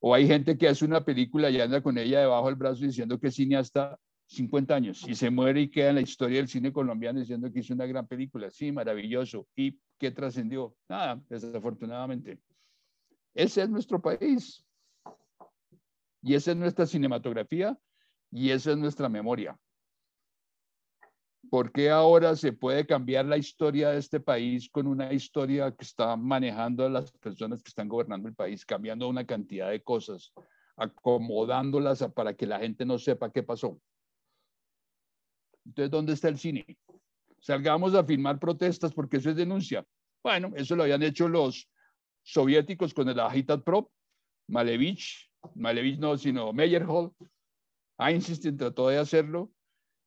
O hay gente que hace una película y anda con ella debajo del brazo diciendo que es cineasta 50 años y se muere y queda en la historia del cine colombiano diciendo que hizo una gran película. Sí, maravilloso. ¿Y qué trascendió? Nada, desafortunadamente. Ese es nuestro país. Y esa es nuestra cinematografía y esa es nuestra memoria. ¿Por qué ahora se puede cambiar la historia de este país con una historia que está manejando las personas que están gobernando el país, cambiando una cantidad de cosas, acomodándolas para que la gente no sepa qué pasó? Entonces, ¿dónde está el cine? Salgamos a firmar protestas porque eso es denuncia. Bueno, eso lo habían hecho los soviéticos con el Pro, Malevich, Malevich no, sino Meyerhold. Einstein trató de hacerlo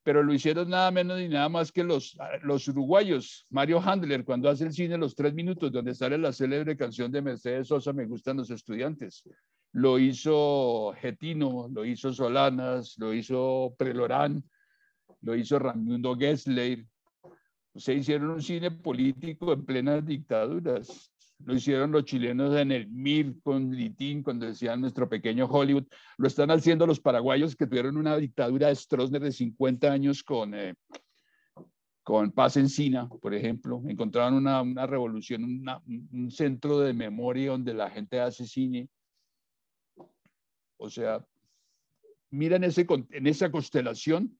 pero lo hicieron nada menos ni nada más que los, los uruguayos. Mario Handler, cuando hace el cine Los Tres Minutos, donde sale la célebre canción de Mercedes Sosa, Me gustan los estudiantes. Lo hizo Getino, lo hizo Solanas, lo hizo Prelorán, lo hizo Raimundo Gessler. Se hicieron un cine político en plenas dictaduras. Lo hicieron los chilenos en el MIR con Litín, cuando decían nuestro pequeño Hollywood. Lo están haciendo los paraguayos que tuvieron una dictadura de Stroessner de 50 años con, eh, con Paz Encina, por ejemplo. Encontraron una, una revolución, un centro de memoria donde la gente hace cine. O sea, miren ese, en esa constelación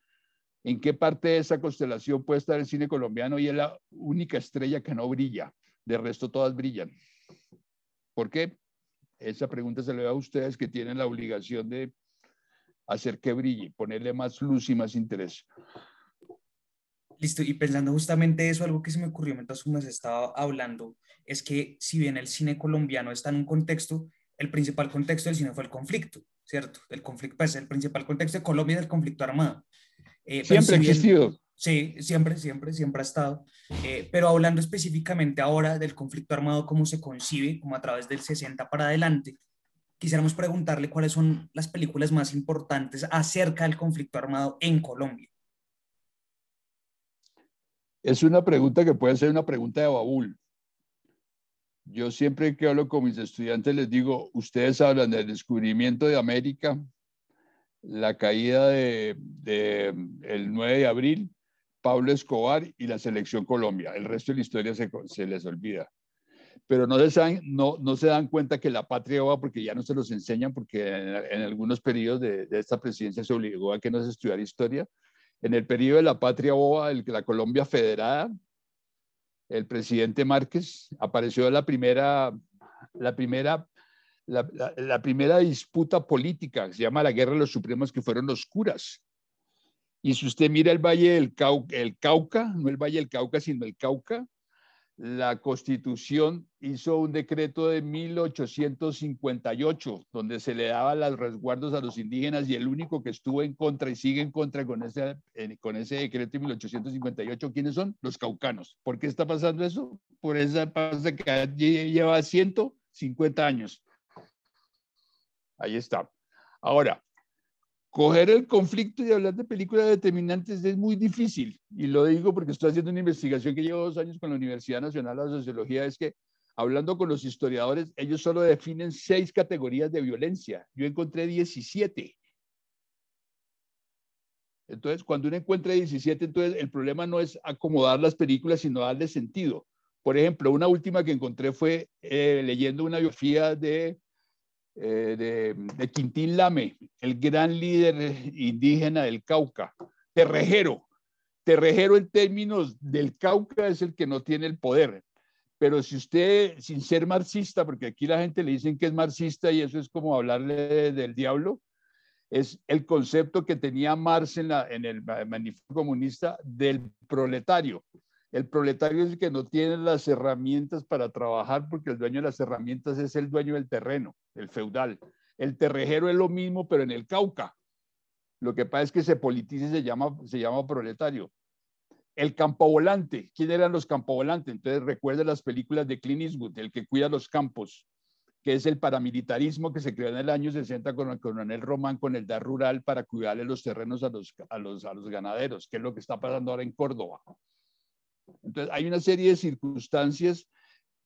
¿En qué parte de esa constelación puede estar el cine colombiano y es la única estrella que no brilla? De resto todas brillan. ¿Por qué? Esa pregunta se le da a ustedes que tienen la obligación de hacer que brille, ponerle más luz y más interés. Listo, y pensando justamente eso, algo que se me ocurrió mientras me estaba hablando, es que si bien el cine colombiano está en un contexto, el principal contexto del cine fue el conflicto, ¿cierto? El conflicto, pues el principal contexto de Colombia es el conflicto armado. Eh, siempre ha existido. Sí, siempre, siempre, siempre ha estado. Eh, pero hablando específicamente ahora del conflicto armado, cómo se concibe, como a través del 60 para adelante, quisiéramos preguntarle cuáles son las películas más importantes acerca del conflicto armado en Colombia. Es una pregunta que puede ser una pregunta de baúl. Yo siempre que hablo con mis estudiantes les digo, ustedes hablan del descubrimiento de América, la caída de, el 9 de abril, Pablo Escobar y la selección Colombia. El resto de la historia se, les olvida. Pero no se, no, no se dan cuenta que la patria va porque ya no se los enseñan, porque en, algunos periodos de, esta presidencia se obligó a que no se estudiara historia. En el periodo de la patria boba, el, la Colombia federada, el presidente Márquez apareció la primera, la primera, la, primera disputa política, se llama la Guerra de los Supremos, que fueron los curas. Y si usted mira el Valle del el Cauca, no el Valle del Cauca, sino el Cauca, la Constitución hizo un decreto de 1858 donde se le daba los resguardos a los indígenas y el único que estuvo en contra y sigue en contra con ese, con ese decreto de 1858, ¿quiénes son? Los caucanos. ¿Por qué está pasando eso? Por esa pasa que lleva 150 años. Ahí está. Ahora, coger el conflicto y hablar de películas determinantes es muy difícil. Y lo digo porque estoy haciendo una investigación que llevo dos años con la Universidad Nacional de Sociología, es que hablando con los historiadores, ellos solo definen seis categorías de violencia. Yo encontré 17. Entonces, cuando uno encuentra 17, entonces el problema no es acomodar las películas, sino darle sentido. Por ejemplo, una última que encontré fue eh, leyendo una biografía de eh, de, Quintín Lame, el gran líder indígena del Cauca, terrejero. Terrejero en términos del Cauca es el que no tiene el poder. Pero si usted, sin ser marxista, porque aquí la gente le dicen que es marxista y eso es como hablarle del diablo, es el concepto que tenía Marx en, en el manifiesto comunista del proletario. El proletario es el que no tiene las herramientas para trabajar porque el dueño de las herramientas es el dueño del terreno, el feudal. El terrejero es lo mismo, pero en el Cauca. Lo que pasa es que se politiza y se llama, se llama proletario. El campovolante. ¿Quién eran los campovolantes? Entonces recuerda las películas de Clint Eastwood, el que cuida los campos, que es el paramilitarismo que se creó en el año 60 con el coronel Román con el DAR rural para cuidarle los terrenos a los, a los, a los ganaderos, que es lo que está pasando ahora en Córdoba. Entonces, hay una serie de circunstancias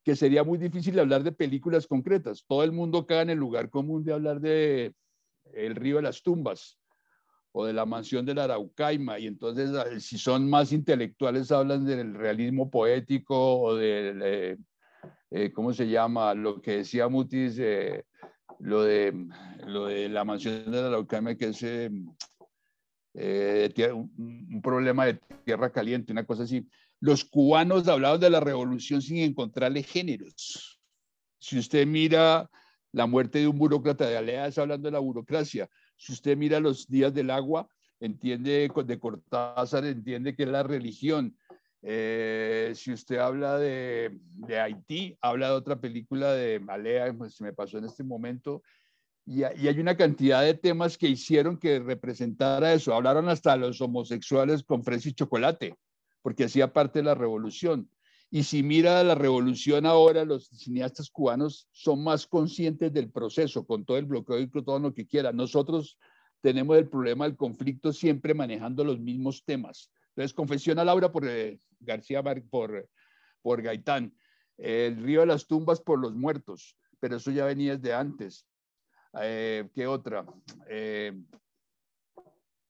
que sería muy difícil hablar de películas concretas. Todo el mundo cae en el lugar común de hablar de El río de las tumbas o de la mansión de la Araucaima, y entonces ah, si son más intelectuales hablan del realismo poético o del, eh, eh, ¿cómo se llama? Lo que decía Mutis, eh, lo, de, lo de la mansión de la Araucaima, que es un problema de tierra caliente, una cosa así. Los cubanos hablaban de la revolución sin encontrarle géneros. Si usted mira la muerte de un burócrata de Alea, está hablando de la burocracia. Si usted mira los días del agua, entiende de Cortázar, entiende que es la religión. Eh, si usted habla de, Haití, habla de otra película de Alea, pues se me pasó en este momento, y, hay una cantidad de temas que hicieron que representara eso. Hablaron hasta los homosexuales con fresa y chocolate porque hacía parte de la revolución. Y si mira la revolución ahora, los cineastas cubanos son más conscientes del proceso, con todo el bloqueo y todo lo que quiera. Nosotros tenemos el problema del conflicto siempre manejando los mismos temas. Entonces, confesiona Laura por eh, García, por, por Gaitán, el río de las tumbas por los muertos, pero eso ya venía desde antes. Eh, ¿Qué otra? Eh,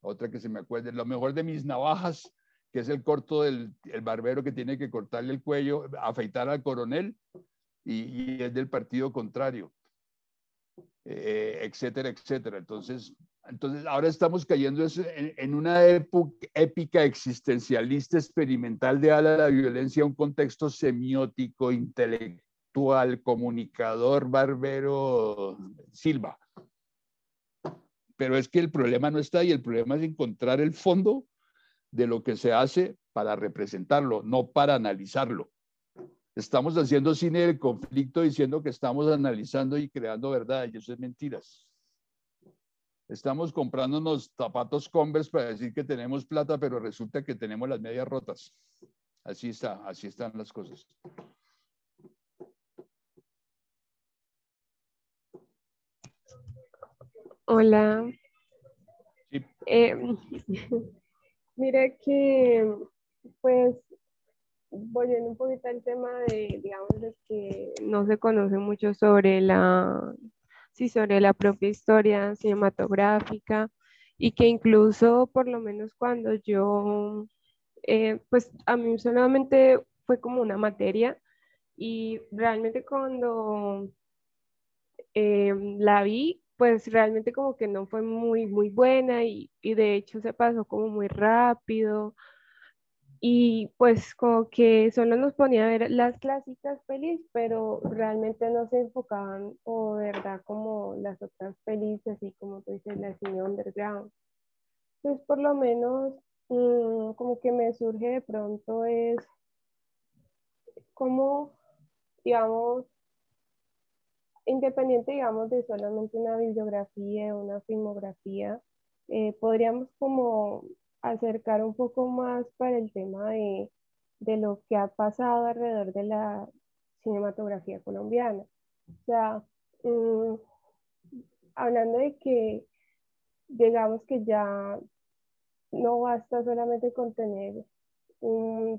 otra que se me acuerde, lo mejor de mis navajas que es el corto del el barbero que tiene que cortarle el cuello, afeitar al coronel y, es del partido contrario, eh, etcétera, etcétera. Entonces, Entonces, ahora estamos cayendo en, una épica existencialista experimental de ala la violencia, un contexto semiótico, intelectual, comunicador, barbero, Silva. Pero es que el problema no está ahí, el problema es encontrar el fondo de lo que se hace para representarlo, no para analizarlo. Estamos haciendo cine del conflicto diciendo que estamos analizando y creando verdad, y eso es mentiras. Estamos comprándonos zapatos Converse para decir que tenemos plata, pero resulta que tenemos las medias rotas. Así está, así están las cosas. Hola. Sí. Eh, mira que, pues, volviendo un poquito al tema de, digamos, que no se conoce mucho sobre la sí, sobre la propia historia cinematográfica y que incluso por lo menos cuando yo, eh, pues a mí solamente fue como una materia y realmente cuando eh, la vi, pues realmente como que no fue muy, muy buena y, y de hecho se pasó como muy rápido y pues como que solo nos ponía a ver las clásicas pelis, pero realmente no se enfocaban o verdad como las otras pelis, así como tú dices, la cine underground. Pues por lo menos mm, como que me surge de pronto es como, digamos, independiente, digamos, de solamente una bibliografía, una filmografía, eh, podríamos como acercar un poco más para el tema de, lo que ha pasado alrededor de la cinematografía colombiana. O sea, mm, hablando de que digamos que ya no basta solamente con tener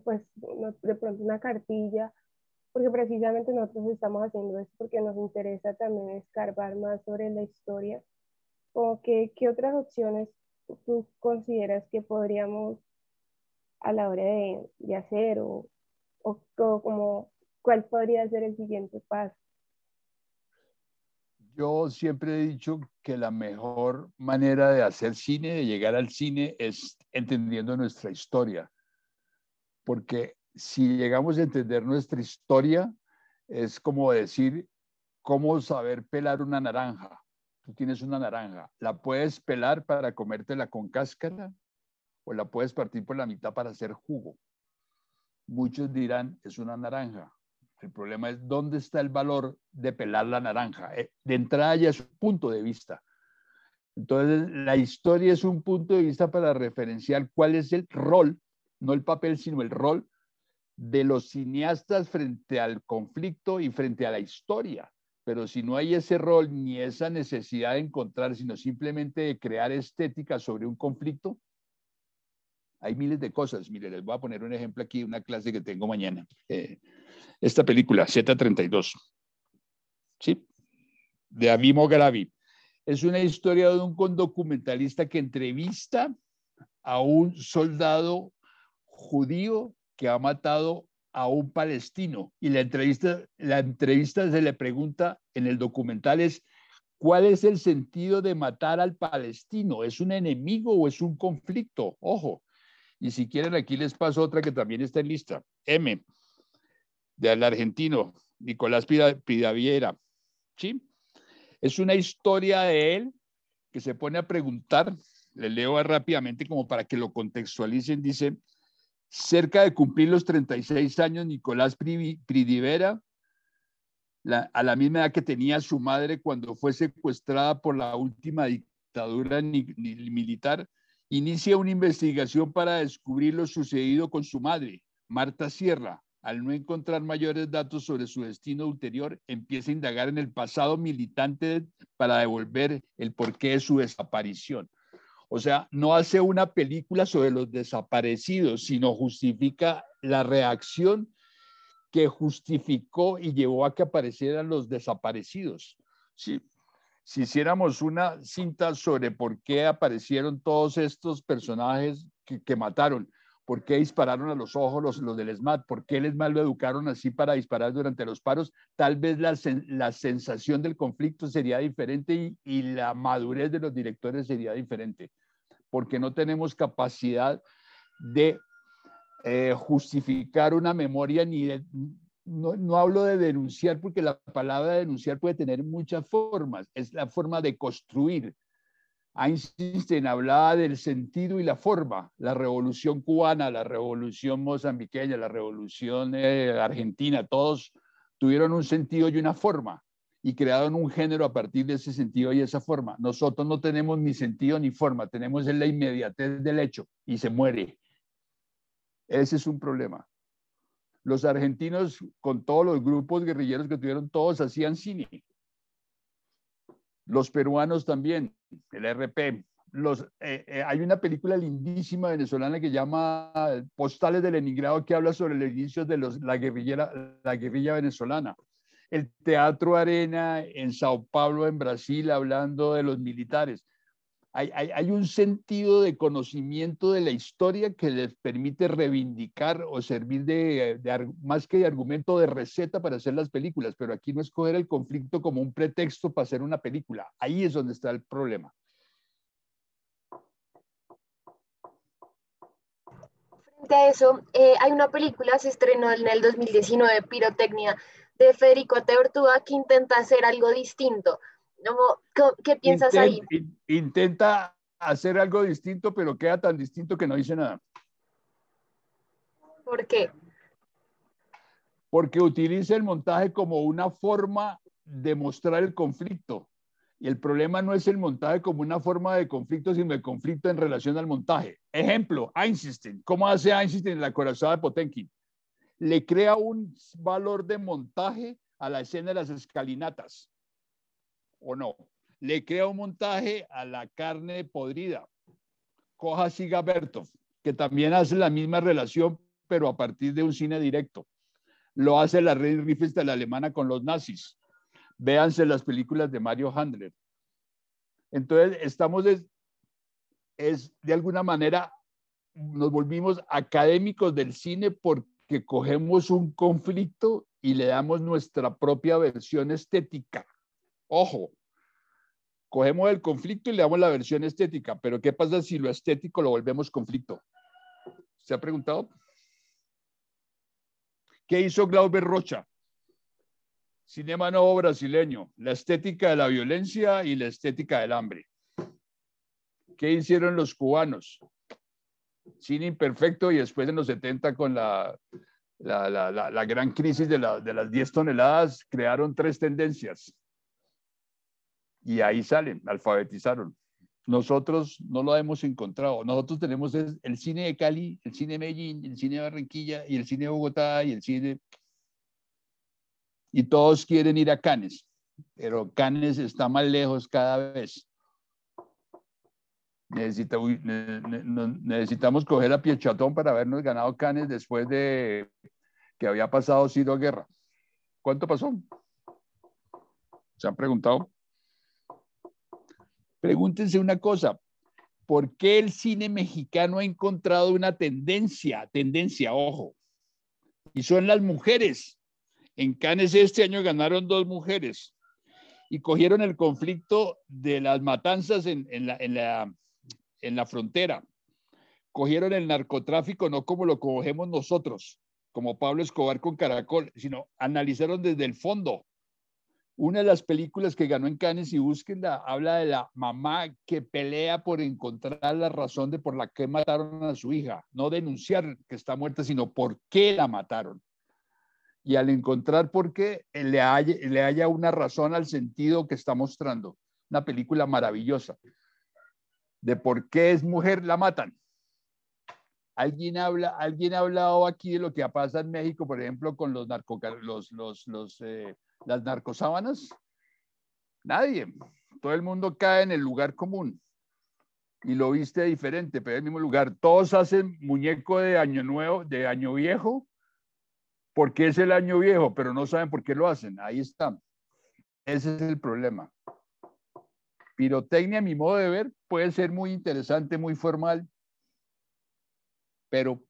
pues de pronto una cartilla, porque precisamente nosotros estamos haciendo esto porque nos interesa también escarbar más sobre la historia, o que, qué otras opciones tú consideras que podríamos a la hora de, hacer o, o, como cuál podría ser el siguiente paso? Yo siempre he dicho que la mejor manera de hacer cine, de llegar al cine, es entendiendo nuestra historia. Porque si llegamos a entender nuestra historia, es como decir cómo saber pelar una naranja tú tienes una naranja, ¿la puedes pelar para comértela con cáscara o la puedes partir por la mitad para hacer jugo? Muchos dirán, es una naranja. El problema es dónde está el valor de pelar la naranja. Eh, de entrada ya es un punto de vista. Entonces, la historia es un punto de vista para referenciar cuál es el rol, no el papel, sino el rol de los cineastas frente al conflicto y frente a la historia. Pero si no hay ese rol ni esa necesidad de encontrar, sino simplemente de crear estética sobre un conflicto, hay miles de cosas. Mire, les voy a poner un ejemplo aquí, una clase que tengo mañana. Eh, esta película, Z32, ¿sí? De Amimo Gravi. Es una historia de un documentalista que entrevista a un soldado judío que ha matado a un palestino y la entrevista, la entrevista se le pregunta en el documental es, ¿cuál es el sentido de matar al palestino? ¿Es un enemigo o es un conflicto? Ojo. Y si quieren, aquí les paso otra que también está en lista. M, del argentino, Nicolás Pidaviera. ¿Sí? Es una historia de él que se pone a preguntar, le leo rápidamente como para que lo contextualicen, dice, Cerca de cumplir los 36 años, Nicolás Pridivera, a la misma edad que tenía su madre cuando fue secuestrada por la última dictadura militar, inicia una investigación para descubrir lo sucedido con su madre, Marta Sierra. Al no encontrar mayores datos sobre su destino ulterior, empieza a indagar en el pasado militante para devolver el porqué de su desaparición. O sea, no hace una película sobre los desaparecidos, sino justifica la reacción que justificó y llevó a que aparecieran los desaparecidos. Si, si hiciéramos una cinta sobre por qué aparecieron todos estos personajes que, que mataron, ¿Por qué dispararon a los ojos los, los del SMAT? ¿Por qué el SMAT lo educaron así para disparar durante los paros? Tal vez la, la sensación del conflicto sería diferente y, la madurez de los directores sería diferente, porque no tenemos capacidad de eh, justificar una memoria ni de, no, hablo de denunciar porque la palabra denunciar puede tener muchas formas, es la forma de construir, Einstein hablaba del sentido y la forma, la revolución cubana, la revolución mozambiqueña, la revolución eh, argentina, todos tuvieron un sentido y una forma y crearon un género a partir de ese sentido y esa forma. Nosotros no tenemos ni sentido ni forma, tenemos la inmediatez del hecho y se muere. Ese es un problema. Los argentinos, con todos los grupos guerrilleros que tuvieron, todos hacían cine los peruanos también, el RP. Los, eh, eh, hay una película lindísima venezolana que llama Postales de Leningrado que habla sobre el inicio de los, la, guerrilla, la guerrilla venezolana. El Teatro Arena en Sao Paulo, en Brasil, hablando de los militares hay, un sentido de conocimiento de la historia que les permite reivindicar o servir de, más que de argumento de receta para hacer las películas, pero aquí no es coger el conflicto como un pretexto para hacer una película. Ahí es donde está el problema. Frente a eso, eh, hay una película, se estrenó en el 2019, Pirotecnia, de Federico Teortúa, que intenta hacer algo distinto ¿Qué piensas ahí? Intenta hacer algo distinto, pero queda tan distinto que no dice nada. ¿Por qué? Porque utiliza el montaje como una forma de mostrar el conflicto. Y el problema no es el montaje como una forma de conflicto, sino el conflicto en relación al montaje. Ejemplo, Einstein. ¿Cómo hace Einstein en la corazada de Potenkin? Le crea un valor de montaje a la escena de las escalinatas o no. Le crea un montaje a la carne podrida. Coja Siga Bertov, que también hace la misma relación, pero a partir de un cine directo. Lo hace la Red la alemana con los nazis. Véanse las películas de Mario Handler. Entonces, estamos, es de alguna manera, nos volvimos académicos del cine porque cogemos un conflicto y le damos nuestra propia versión estética. Ojo, cogemos el conflicto y le damos la versión estética, pero ¿qué pasa si lo estético lo volvemos conflicto? ¿Se ha preguntado? ¿Qué hizo Glauber Rocha? Cinema nuevo brasileño, la estética de la violencia y la estética del hambre. ¿Qué hicieron los cubanos? Cine imperfecto y después en los 70 con la, la, gran crisis de, de las 10 toneladas crearon tres tendencias y ahí salen, alfabetizaron. Nosotros no lo hemos encontrado. Nosotros tenemos el cine de Cali, el cine de Medellín, el cine de Barranquilla y el cine de Bogotá y el cine... Y todos quieren ir a Cannes, pero Cannes está más lejos cada vez. Necesitamos coger a Piechatón para habernos ganado Cannes después de que había pasado sido Guerra. ¿Cuánto pasó? ¿Se han preguntado? Pregúntense una cosa, ¿por qué el cine mexicano ha encontrado una tendencia, tendencia, ojo? Y son las mujeres. En Cannes este año ganaron dos mujeres y cogieron el conflicto de las matanzas en, en, la, en la frontera. Cogieron el narcotráfico no como lo cogemos nosotros, como Pablo Escobar con Caracol, sino analizaron desde el fondo una de las películas que ganó en Cannes, y búsquenla, habla de la mamá que pelea por encontrar la razón de por la que mataron a su hija. No denunciar que está muerta, sino por qué la mataron. Y al encontrar por qué, le haya, le haya una razón al sentido que está mostrando. Una película maravillosa. De por qué es mujer, la matan. ¿Alguien, habla, ¿Alguien ha hablado aquí de lo que pasa en México, por ejemplo, con los narco, los, los, eh, las narcosábanas? Nadie. Todo el mundo cae en el lugar común y lo viste diferente, pero en el mismo lugar. Todos hacen muñeco de año nuevo, de año viejo, porque es el año viejo, pero no saben por qué lo hacen. Ahí está. Ese es el problema. Pirotecnia, a mi modo de ver, puede ser muy interesante, muy formal, pero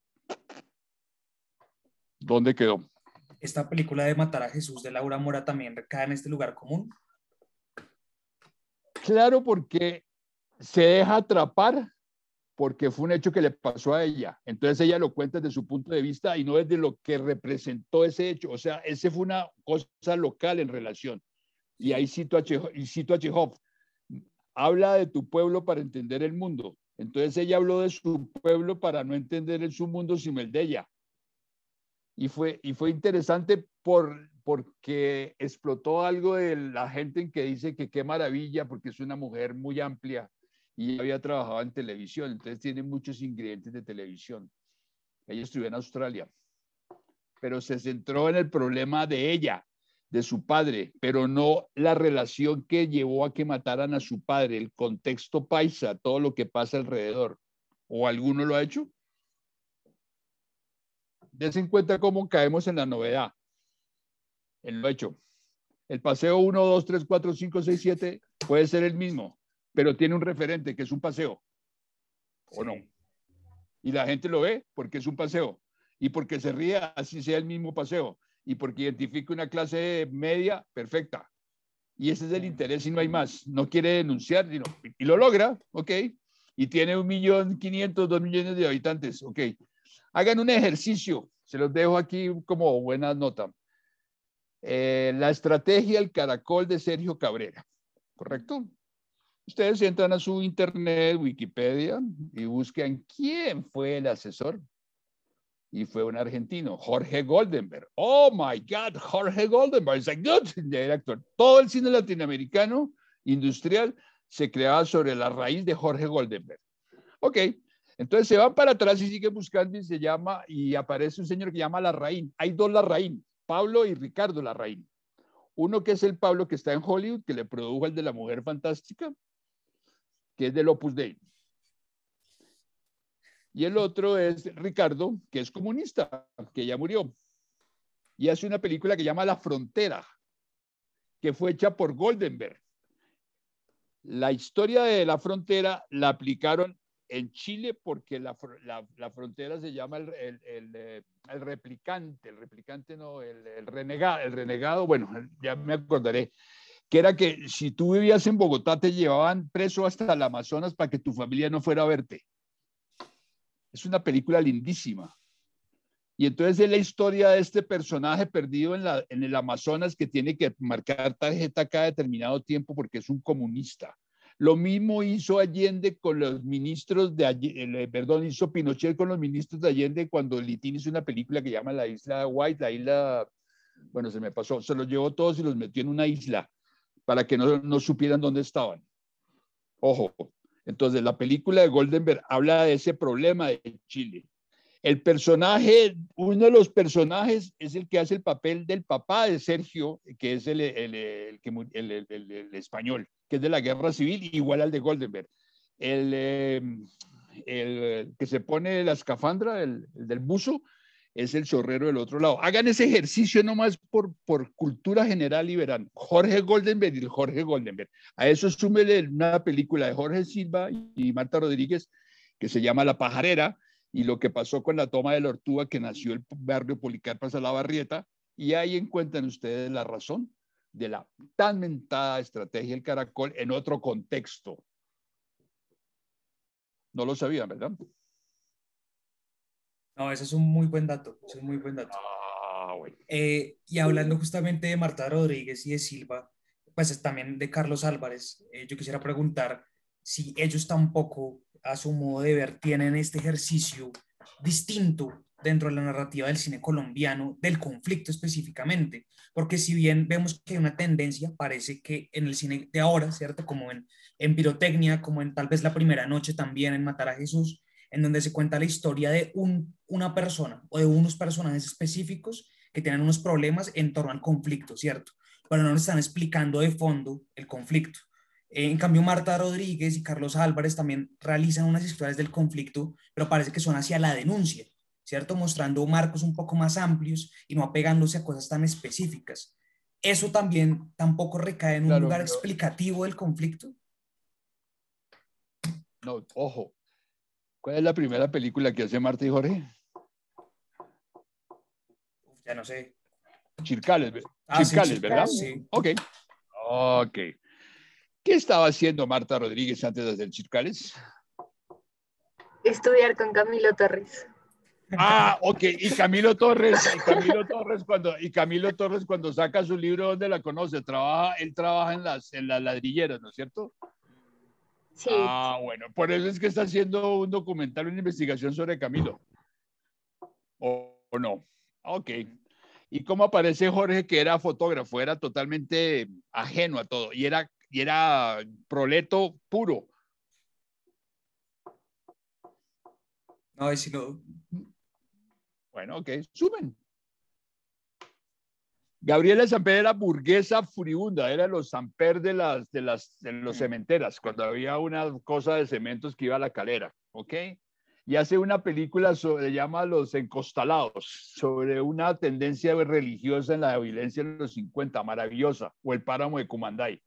¿Dónde quedó? ¿Esta película de Matar a Jesús de Laura Mora también cae en este lugar común? Claro, porque se deja atrapar porque fue un hecho que le pasó a ella. Entonces ella lo cuenta desde su punto de vista y no desde lo que representó ese hecho. O sea, ese fue una cosa local en relación. Y ahí cito a Chekhov, y cito a Chekhov. Habla de tu pueblo para entender el mundo. Entonces ella habló de su pueblo para no entender en su mundo sino el de ella. Y fue, y fue interesante por, porque explotó algo de la gente en que dice que qué maravilla, porque es una mujer muy amplia y había trabajado en televisión, entonces tiene muchos ingredientes de televisión. Ella estudió en Australia, pero se centró en el problema de ella, de su padre, pero no la relación que llevó a que mataran a su padre, el contexto paisa, todo lo que pasa alrededor. ¿O alguno lo ha hecho? Des en cuenta cómo caemos en la novedad, en lo hecho. El paseo 1, 2, 3, 4, 5, 6, 7 puede ser el mismo, pero tiene un referente que es un paseo. ¿O no? Y la gente lo ve porque es un paseo y porque se ríe así sea el mismo paseo y porque identifica una clase media perfecta. Y ese es el interés y no hay más. No quiere denunciar y, y lo logra, ok. Y tiene un millón quinientos, dos millones de habitantes, ok. Hagan un ejercicio, se los dejo aquí como buena nota. Eh, la estrategia del caracol de Sergio Cabrera, ¿correcto? Ustedes entran a su internet, Wikipedia, y buscan quién fue el asesor y fue un argentino, Jorge Goldenberg. Oh my God, Jorge Goldenberg es un director. Todo el cine latinoamericano industrial se creaba sobre la raíz de Jorge Goldenberg. Ok, entonces se van para atrás y siguen buscando y se llama, y aparece un señor que llama Larraín. Hay dos Larraín, Pablo y Ricardo Larraín. Uno que es el Pablo que está en Hollywood, que le produjo el de la Mujer Fantástica, que es del Opus Dei y el otro es Ricardo, que es comunista, que ya murió. Y hace una película que llama La Frontera, que fue hecha por Goldenberg. La historia de la frontera la aplicaron en Chile porque la, frontera se llama el, eh, el, replicante, el replicante no, el, renegado, el renegado, bueno, ya me acordaré, que era que si tú vivías en Bogotá te llevaban preso hasta el Amazonas para que tu familia no fuera a verte. Es una película lindísima. Y entonces es la historia de este personaje perdido en, la, en el Amazonas que tiene que marcar tarjeta cada determinado tiempo porque es un comunista. Lo mismo hizo Allende con los ministros de Allende, eh, perdón, hizo Pinochet con los ministros de Allende cuando Litín hizo una película que llama La Isla White, la isla, bueno, se me pasó, se los llevó todos y los metió en una isla para que no, no supieran dónde estaban. Ojo, entonces, la película de Goldenberg habla de ese problema de Chile. El personaje, uno de los personajes es el que hace el papel del papá de Sergio, que es el, el, el, español, que es de la guerra civil, igual al de Goldenberg. El, em, que se pone la escafandra, el, del buzo, es el chorrero del otro lado. Hagan ese ejercicio nomás por, por cultura general y verán. Jorge Goldenberg y Jorge Goldenberg. A eso súmele una película de Jorge Silva y Marta Rodríguez que se llama La Pajarera y lo que pasó con la toma de la Ortúa que nació el barrio Policarpas a la Barrieta. Y ahí encuentran ustedes la razón de la tan mentada estrategia del caracol en otro contexto. No lo sabían, ¿verdad? No, ese es un muy buen dato, es un muy buen dato. Ah, eh, y hablando justamente de Marta Rodríguez y de Silva, pues también de Carlos Álvarez, eh, yo quisiera preguntar si ellos tampoco, a su modo de ver, tienen este ejercicio distinto dentro de la narrativa del cine colombiano, del conflicto específicamente, porque si bien vemos que hay una tendencia, parece que en el cine de ahora, ¿cierto? Como en, en pirotecnia, como en tal vez la primera noche también en Matar a Jesús, en donde se cuenta la historia de un, una persona o de unos personajes específicos que tienen unos problemas en torno al conflicto, ¿cierto? Pero no nos están explicando de fondo el conflicto. Eh, en cambio, Marta Rodríguez y Carlos Álvarez también realizan unas historias del conflicto, pero parece que son hacia la denuncia, ¿cierto? Mostrando marcos un poco más amplios y no apegándose a cosas tan específicas. ¿Eso también tampoco recae en un lugar explicativo del conflicto? No, ojo, ¿Cuál es la primera película que hace Marta y Jorge? Ya no sé. Chircales, ah, Chircales, ¿verdad? Sí. Ok. Ok. ¿Qué estaba haciendo Marta Rodríguez antes de hacer Chircales? Estudiar con Camilo Torres. Ah, ok. Y Camilo Torres, y Camilo Torres cuando, y Camilo Torres cuando saca su libro, ¿dónde la conoce? Trabaja, él trabaja en las, en las ladrilleras, ¿no es cierto? Sí. Ah, bueno, por eso es que está haciendo un documental, una investigación sobre Camilo. ¿O, no? Ok. ¿Y cómo aparece Jorge, que era fotógrafo? Era totalmente ajeno a todo y era, y era proleto puro. No, si no, bueno, ok, suben. Gabriela Samper era burguesa furibunda, era los Samper de las de las de los cementeras, cuando había una cosa de cementos que iba a la calera, ¿ok? Y hace una película sobre, llama Los Encostalados, sobre una tendencia religiosa en la violencia en los 50, maravillosa, o el páramo de Cumanday.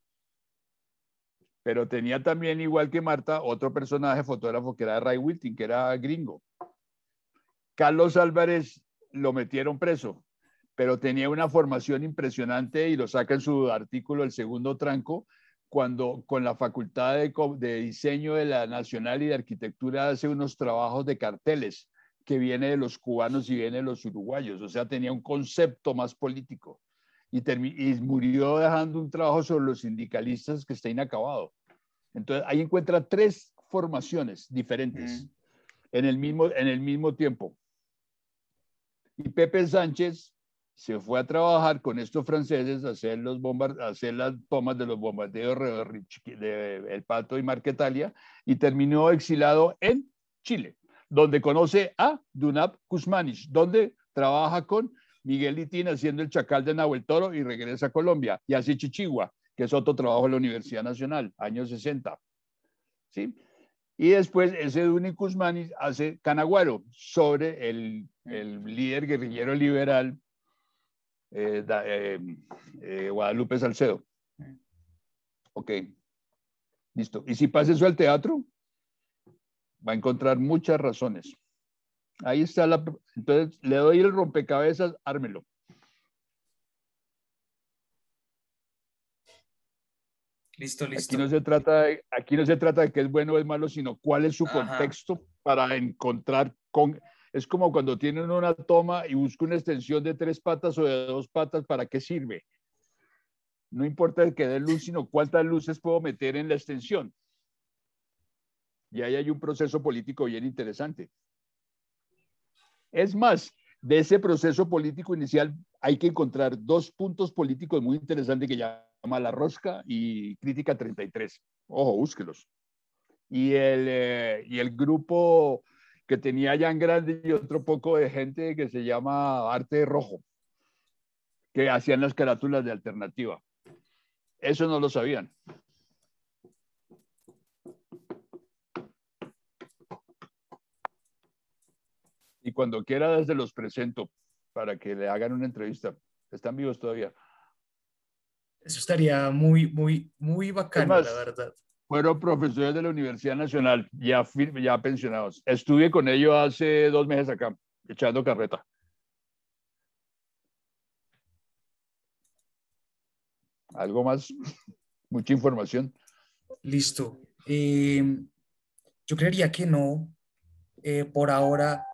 Pero tenía también, igual que Marta, otro personaje fotógrafo que era Ray Wilting, que era gringo. Carlos Álvarez lo metieron preso, pero tenía una formación impresionante y lo saca en su artículo El segundo tranco, cuando con la Facultad de, Diseño de la Nacional y de Arquitectura hace unos trabajos de carteles que viene de los cubanos y viene de los uruguayos, o sea, tenía un concepto más político y, y murió dejando un trabajo sobre los sindicalistas que está inacabado. Entonces, ahí encuentra tres formaciones diferentes en, el mismo, en el mismo tiempo. Y Pepe Sánchez se fue a trabajar con estos franceses a hacer, los hacer las tomas de los bombardeos de, El Pato y Marquetalia y terminó exilado en Chile, donde conoce a Dunab Kuzmanich, donde trabaja con Miguel Litín haciendo el Chacal de Nahuel Toro y regresa a Colombia y hace Chichigua, que es otro trabajo de la Universidad Nacional, años 60. ¿Sí? Y después ese Duni Kuzmani hace Canaguaro sobre el, el líder guerrillero liberal eh, eh, eh, Guadalupe Salcedo. Ok, listo. Y si pasa eso al teatro, va a encontrar muchas razones. Ahí está la... Entonces, le doy el rompecabezas, ármelo. Listo, listo. Aquí no se trata de, aquí no se trata de que es bueno o es malo, sino cuál es su contexto para encontrar con... Es como cuando tienen una toma y busca una extensión de tres patas o de dos patas, ¿para qué sirve? No importa que dé luz, sino cuántas luces puedo meter en la extensión. Y ahí hay un proceso político bien interesante. Es más, de ese proceso político inicial hay que encontrar dos puntos políticos muy interesantes que ya la Rosca y Crítica 33. Ojo, búsquelos. Y el, eh, y el grupo que tenía en Grande y otro poco de gente que se llama Arte Rojo, que hacían las carátulas de alternativa. Eso no lo sabían. Y cuando quiera desde los presento para que le hagan una entrevista. Están vivos todavía. Eso estaría muy, muy, muy bacano, la verdad. Fueron profesores de la Universidad Nacional, ya, ya pensionados. Estuve con ellos hace dos meses acá, echando carreta. ¿Algo más? Mucha información. Listo. Eh, yo creería que no. Eh, por ahora,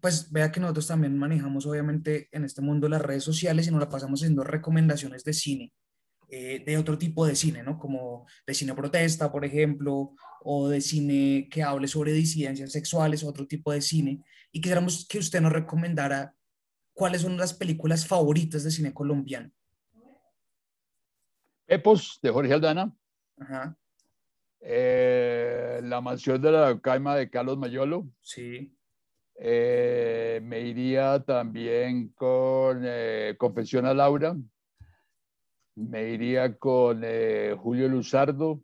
pues vea que nosotros también manejamos obviamente en este mundo las redes sociales y nos la pasamos haciendo recomendaciones de cine. Eh, de otro tipo de cine, ¿no? Como de cine protesta, por ejemplo, o de cine que hable sobre disidencias sexuales, otro tipo de cine. Y quisiéramos que usted nos recomendara cuáles son las películas favoritas de cine colombiano. Epos, de Jorge Aldana. Ajá. Eh, la mansión de la caima de Carlos Mayolo. Sí. Eh, me iría también con Confesión a Laura. Me iría con eh, Julio Luzardo.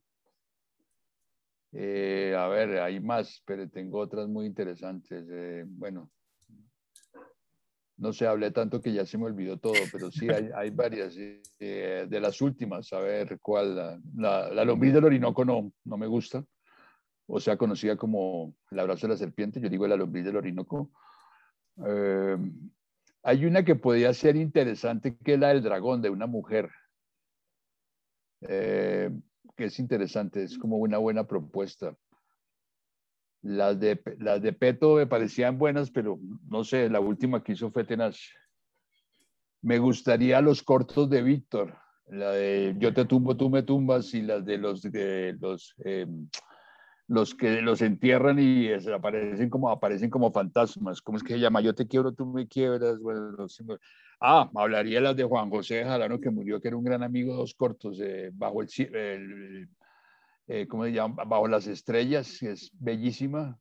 Eh, a ver, hay más, pero tengo otras muy interesantes. Eh, bueno, no sé, hablé tanto que ya se me olvidó todo, pero sí hay, varias. de las últimas, a ver cuál. La, la, lombriz del Orinoco no, no me gusta. O sea, conocida como el abrazo de la serpiente. Yo digo la lombriz del Orinoco. Hay una que podría ser interesante, que es la del dragón, de una mujer. Eh, que es interesante, es como una buena propuesta. Las de, las de Peto me parecían buenas, pero no sé, la última que hizo fue tenaz. Me gustaría los cortos de Víctor, la de Yo te tumbo, tú me tumbas y las de los, de los, em, los que los entierran y aparecen como, aparecen como fantasmas. ¿Cómo es que se llama? Yo te quiero, tú me quiebras. Bueno, ah, hablaría las de Juan José Jalano, que murió, que era un gran amigo de dos cortos, eh, bajo el, eh, ¿cómo se llama? Bajo las estrellas, que es bellísima.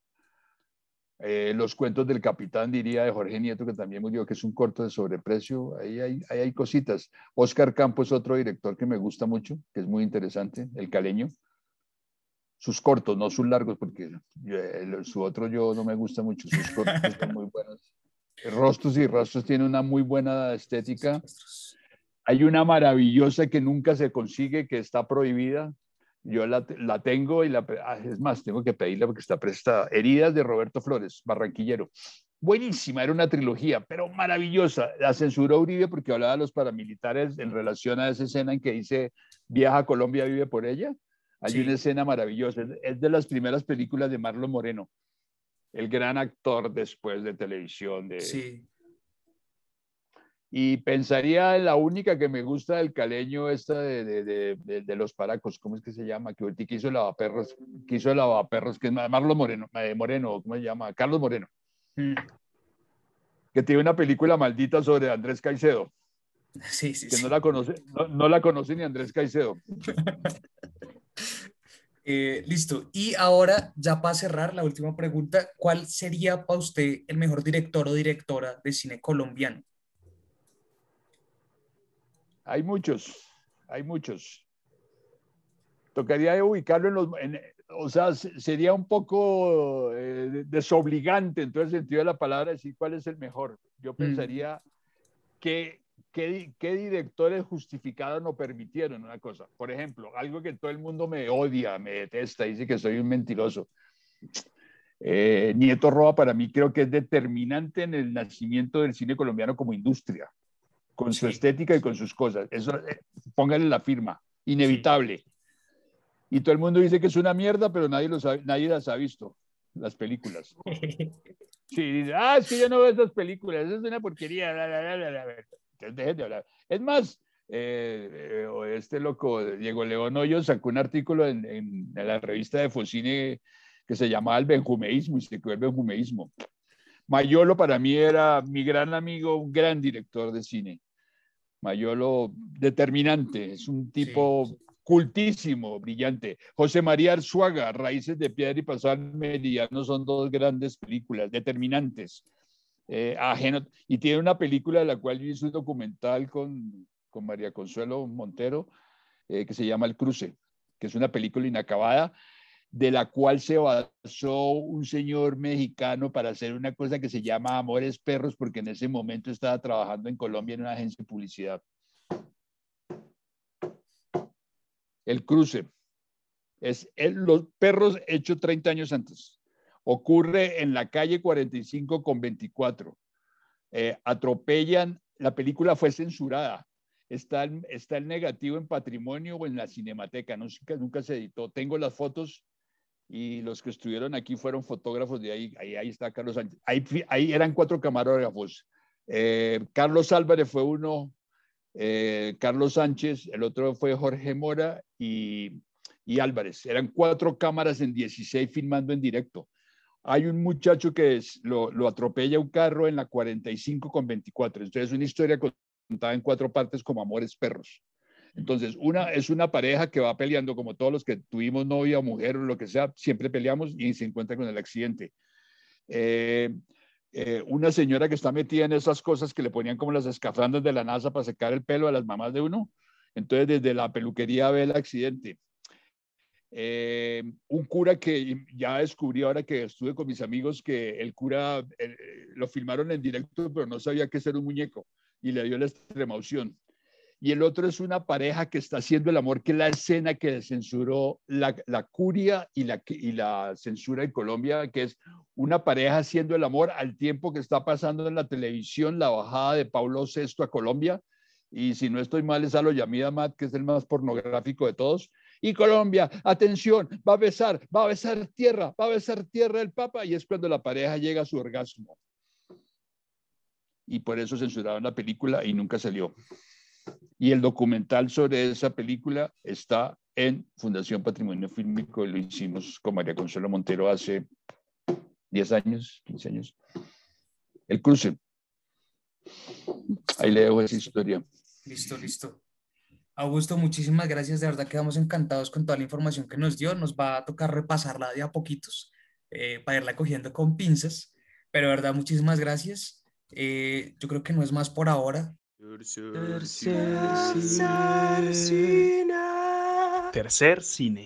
Eh, los cuentos del capitán, diría, de Jorge Nieto, que también murió, que es un corto de sobreprecio. Ahí hay, ahí hay cositas. Oscar Campos es otro director que me gusta mucho, que es muy interesante, el caleño. Sus cortos, no sus largos, porque su otro yo no me gusta mucho. Sus cortos están muy buenos. Rostros y Rostros tiene una muy buena estética. Hay una maravillosa que nunca se consigue, que está prohibida, yo la, la tengo y la, ah, es más, tengo que pedirla porque está prestada. Heridas de Roberto Flores, barranquillero. Buenísima, era una trilogía, pero maravillosa. La censuró Uribe porque hablaba de los paramilitares en relación a esa escena en que dice viaja a Colombia, vive por ella. Hay una escena maravillosa. Es de las primeras películas de Marlon Moreno, el gran actor después de televisión. De, sí. Y pensaría en la única que me gusta del caleño, esta de, de, de, los paracos, ¿cómo es que se llama? Que ahorita quiso el lavaperros, quiso el lavaperros, que es Marlos Moreno, eh, Moreno, ¿cómo se llama? Carlos Moreno. Mm. Que tiene una película maldita sobre Andrés Caicedo. Sí, sí, que sí. no la conoce, no, la conoce ni Andrés Caicedo. eh, listo. Y ahora, ya para cerrar, la última pregunta, ¿cuál sería para usted el mejor director o directora de cine colombiano? Hay muchos, hay muchos. Tocaría ubicarlo en los... o sea, sería un poco eh, desobligante en todo el sentido de la palabra decir cuál es el mejor. Yo mm. pensaría que ¿Qué, ¿qué, directores justificaron o permitieron una cosa? Por ejemplo, algo que todo el mundo me odia, me detesta, dice que soy un mentiroso. Eh, Nieto Roa para mí creo que es determinante en el nacimiento del cine colombiano como industria con su estética y con sus cosas. Eso, eh, póngale la firma, inevitable. Y todo el mundo dice que es una mierda, pero nadie, lo nadie las ha visto, las películas. Sí, dice, ah, es que yo no veo esas películas, eso es una porquería. Dejen de hablar. Es más, eh, eh, este loco, Diego León Hoyo, sacó un artículo en, en, la revista de Focine que se llamaba El Benjumeísmo y se quedó el Benjumeísmo. Mayolo para mí era mi gran amigo, un gran director de cine. Mayolo determinante, es un tipo cultísimo, brillante. José María Arzuaga, Raíces de Piedra y Pasar Meridiano son dos grandes películas, determinantes. Eh, y tiene una película de la cual yo hice un documental con, con María Consuelo Montero eh, que se llama El Cruce, que es una película inacabada de la cual se basó un señor mexicano para hacer una cosa que se llama Amores Perros, porque en ese momento estaba trabajando en Colombia en una agencia de publicidad. El cruce. Es los perros hechos 30 años antes. Ocurre en la calle 45 con 24. Eh, atropellan, la película fue censurada. Está está el negativo en patrimonio o en la cinemateca, no, nunca se editó. Tengo las fotos y los que estuvieron aquí fueron fotógrafos de ahí, ahí, ahí está Carlos Sánchez, ahí, ahí eran cuatro camarógrafos, eh, Carlos Álvarez fue uno, eh, Carlos Sánchez, el otro fue Jorge Mora y, y, Álvarez, eran cuatro cámaras en 16 filmando en directo. Hay un muchacho que es, lo, atropella un carro en la 45 con 24, entonces es una historia contada en cuatro partes como Amores Perros. Entonces, una es una pareja que va peleando, como todos los que tuvimos novia o mujer o lo que sea, siempre peleamos y se encuentra con el accidente. Eh, eh, una señora que está metida en esas cosas que le ponían como las escafrandas de la NASA para secar el pelo a las mamás de uno. Entonces, desde la peluquería ve el accidente. Eh, un cura que ya descubrí ahora que estuve con mis amigos que el cura lo filmaron en directo, pero no sabía que ser un muñeco y le dio la extrema opción y el otro es una pareja que está haciendo el amor, que es la escena que censuró la, la curia y la, y la censura en Colombia, que es una pareja haciendo el amor al tiempo que está pasando en la televisión la bajada de Pablo VI a Colombia. Y si no estoy mal, es a lo Yamida Mat, que es el más pornográfico de todos. Y Colombia, atención, va a besar, va a besar tierra, va a besar tierra el Papa. Y es cuando la pareja llega a su orgasmo. Y por eso censuraron la película y nunca salió. Y el documental sobre esa película está en Fundación Patrimonio Fílmico y lo hicimos con María Consuelo Montero hace 10 años, 15 años. El cruce. Ahí le dejo esa historia. Listo, listo. Augusto, muchísimas gracias. De verdad quedamos encantados con toda la información que nos dio. Nos va a tocar repasarla de a poquitos eh, para irla cogiendo con pinzas. Pero de verdad, muchísimas gracias. Eh, yo creo que no es más por ahora. Tercer cine. Tercer cine.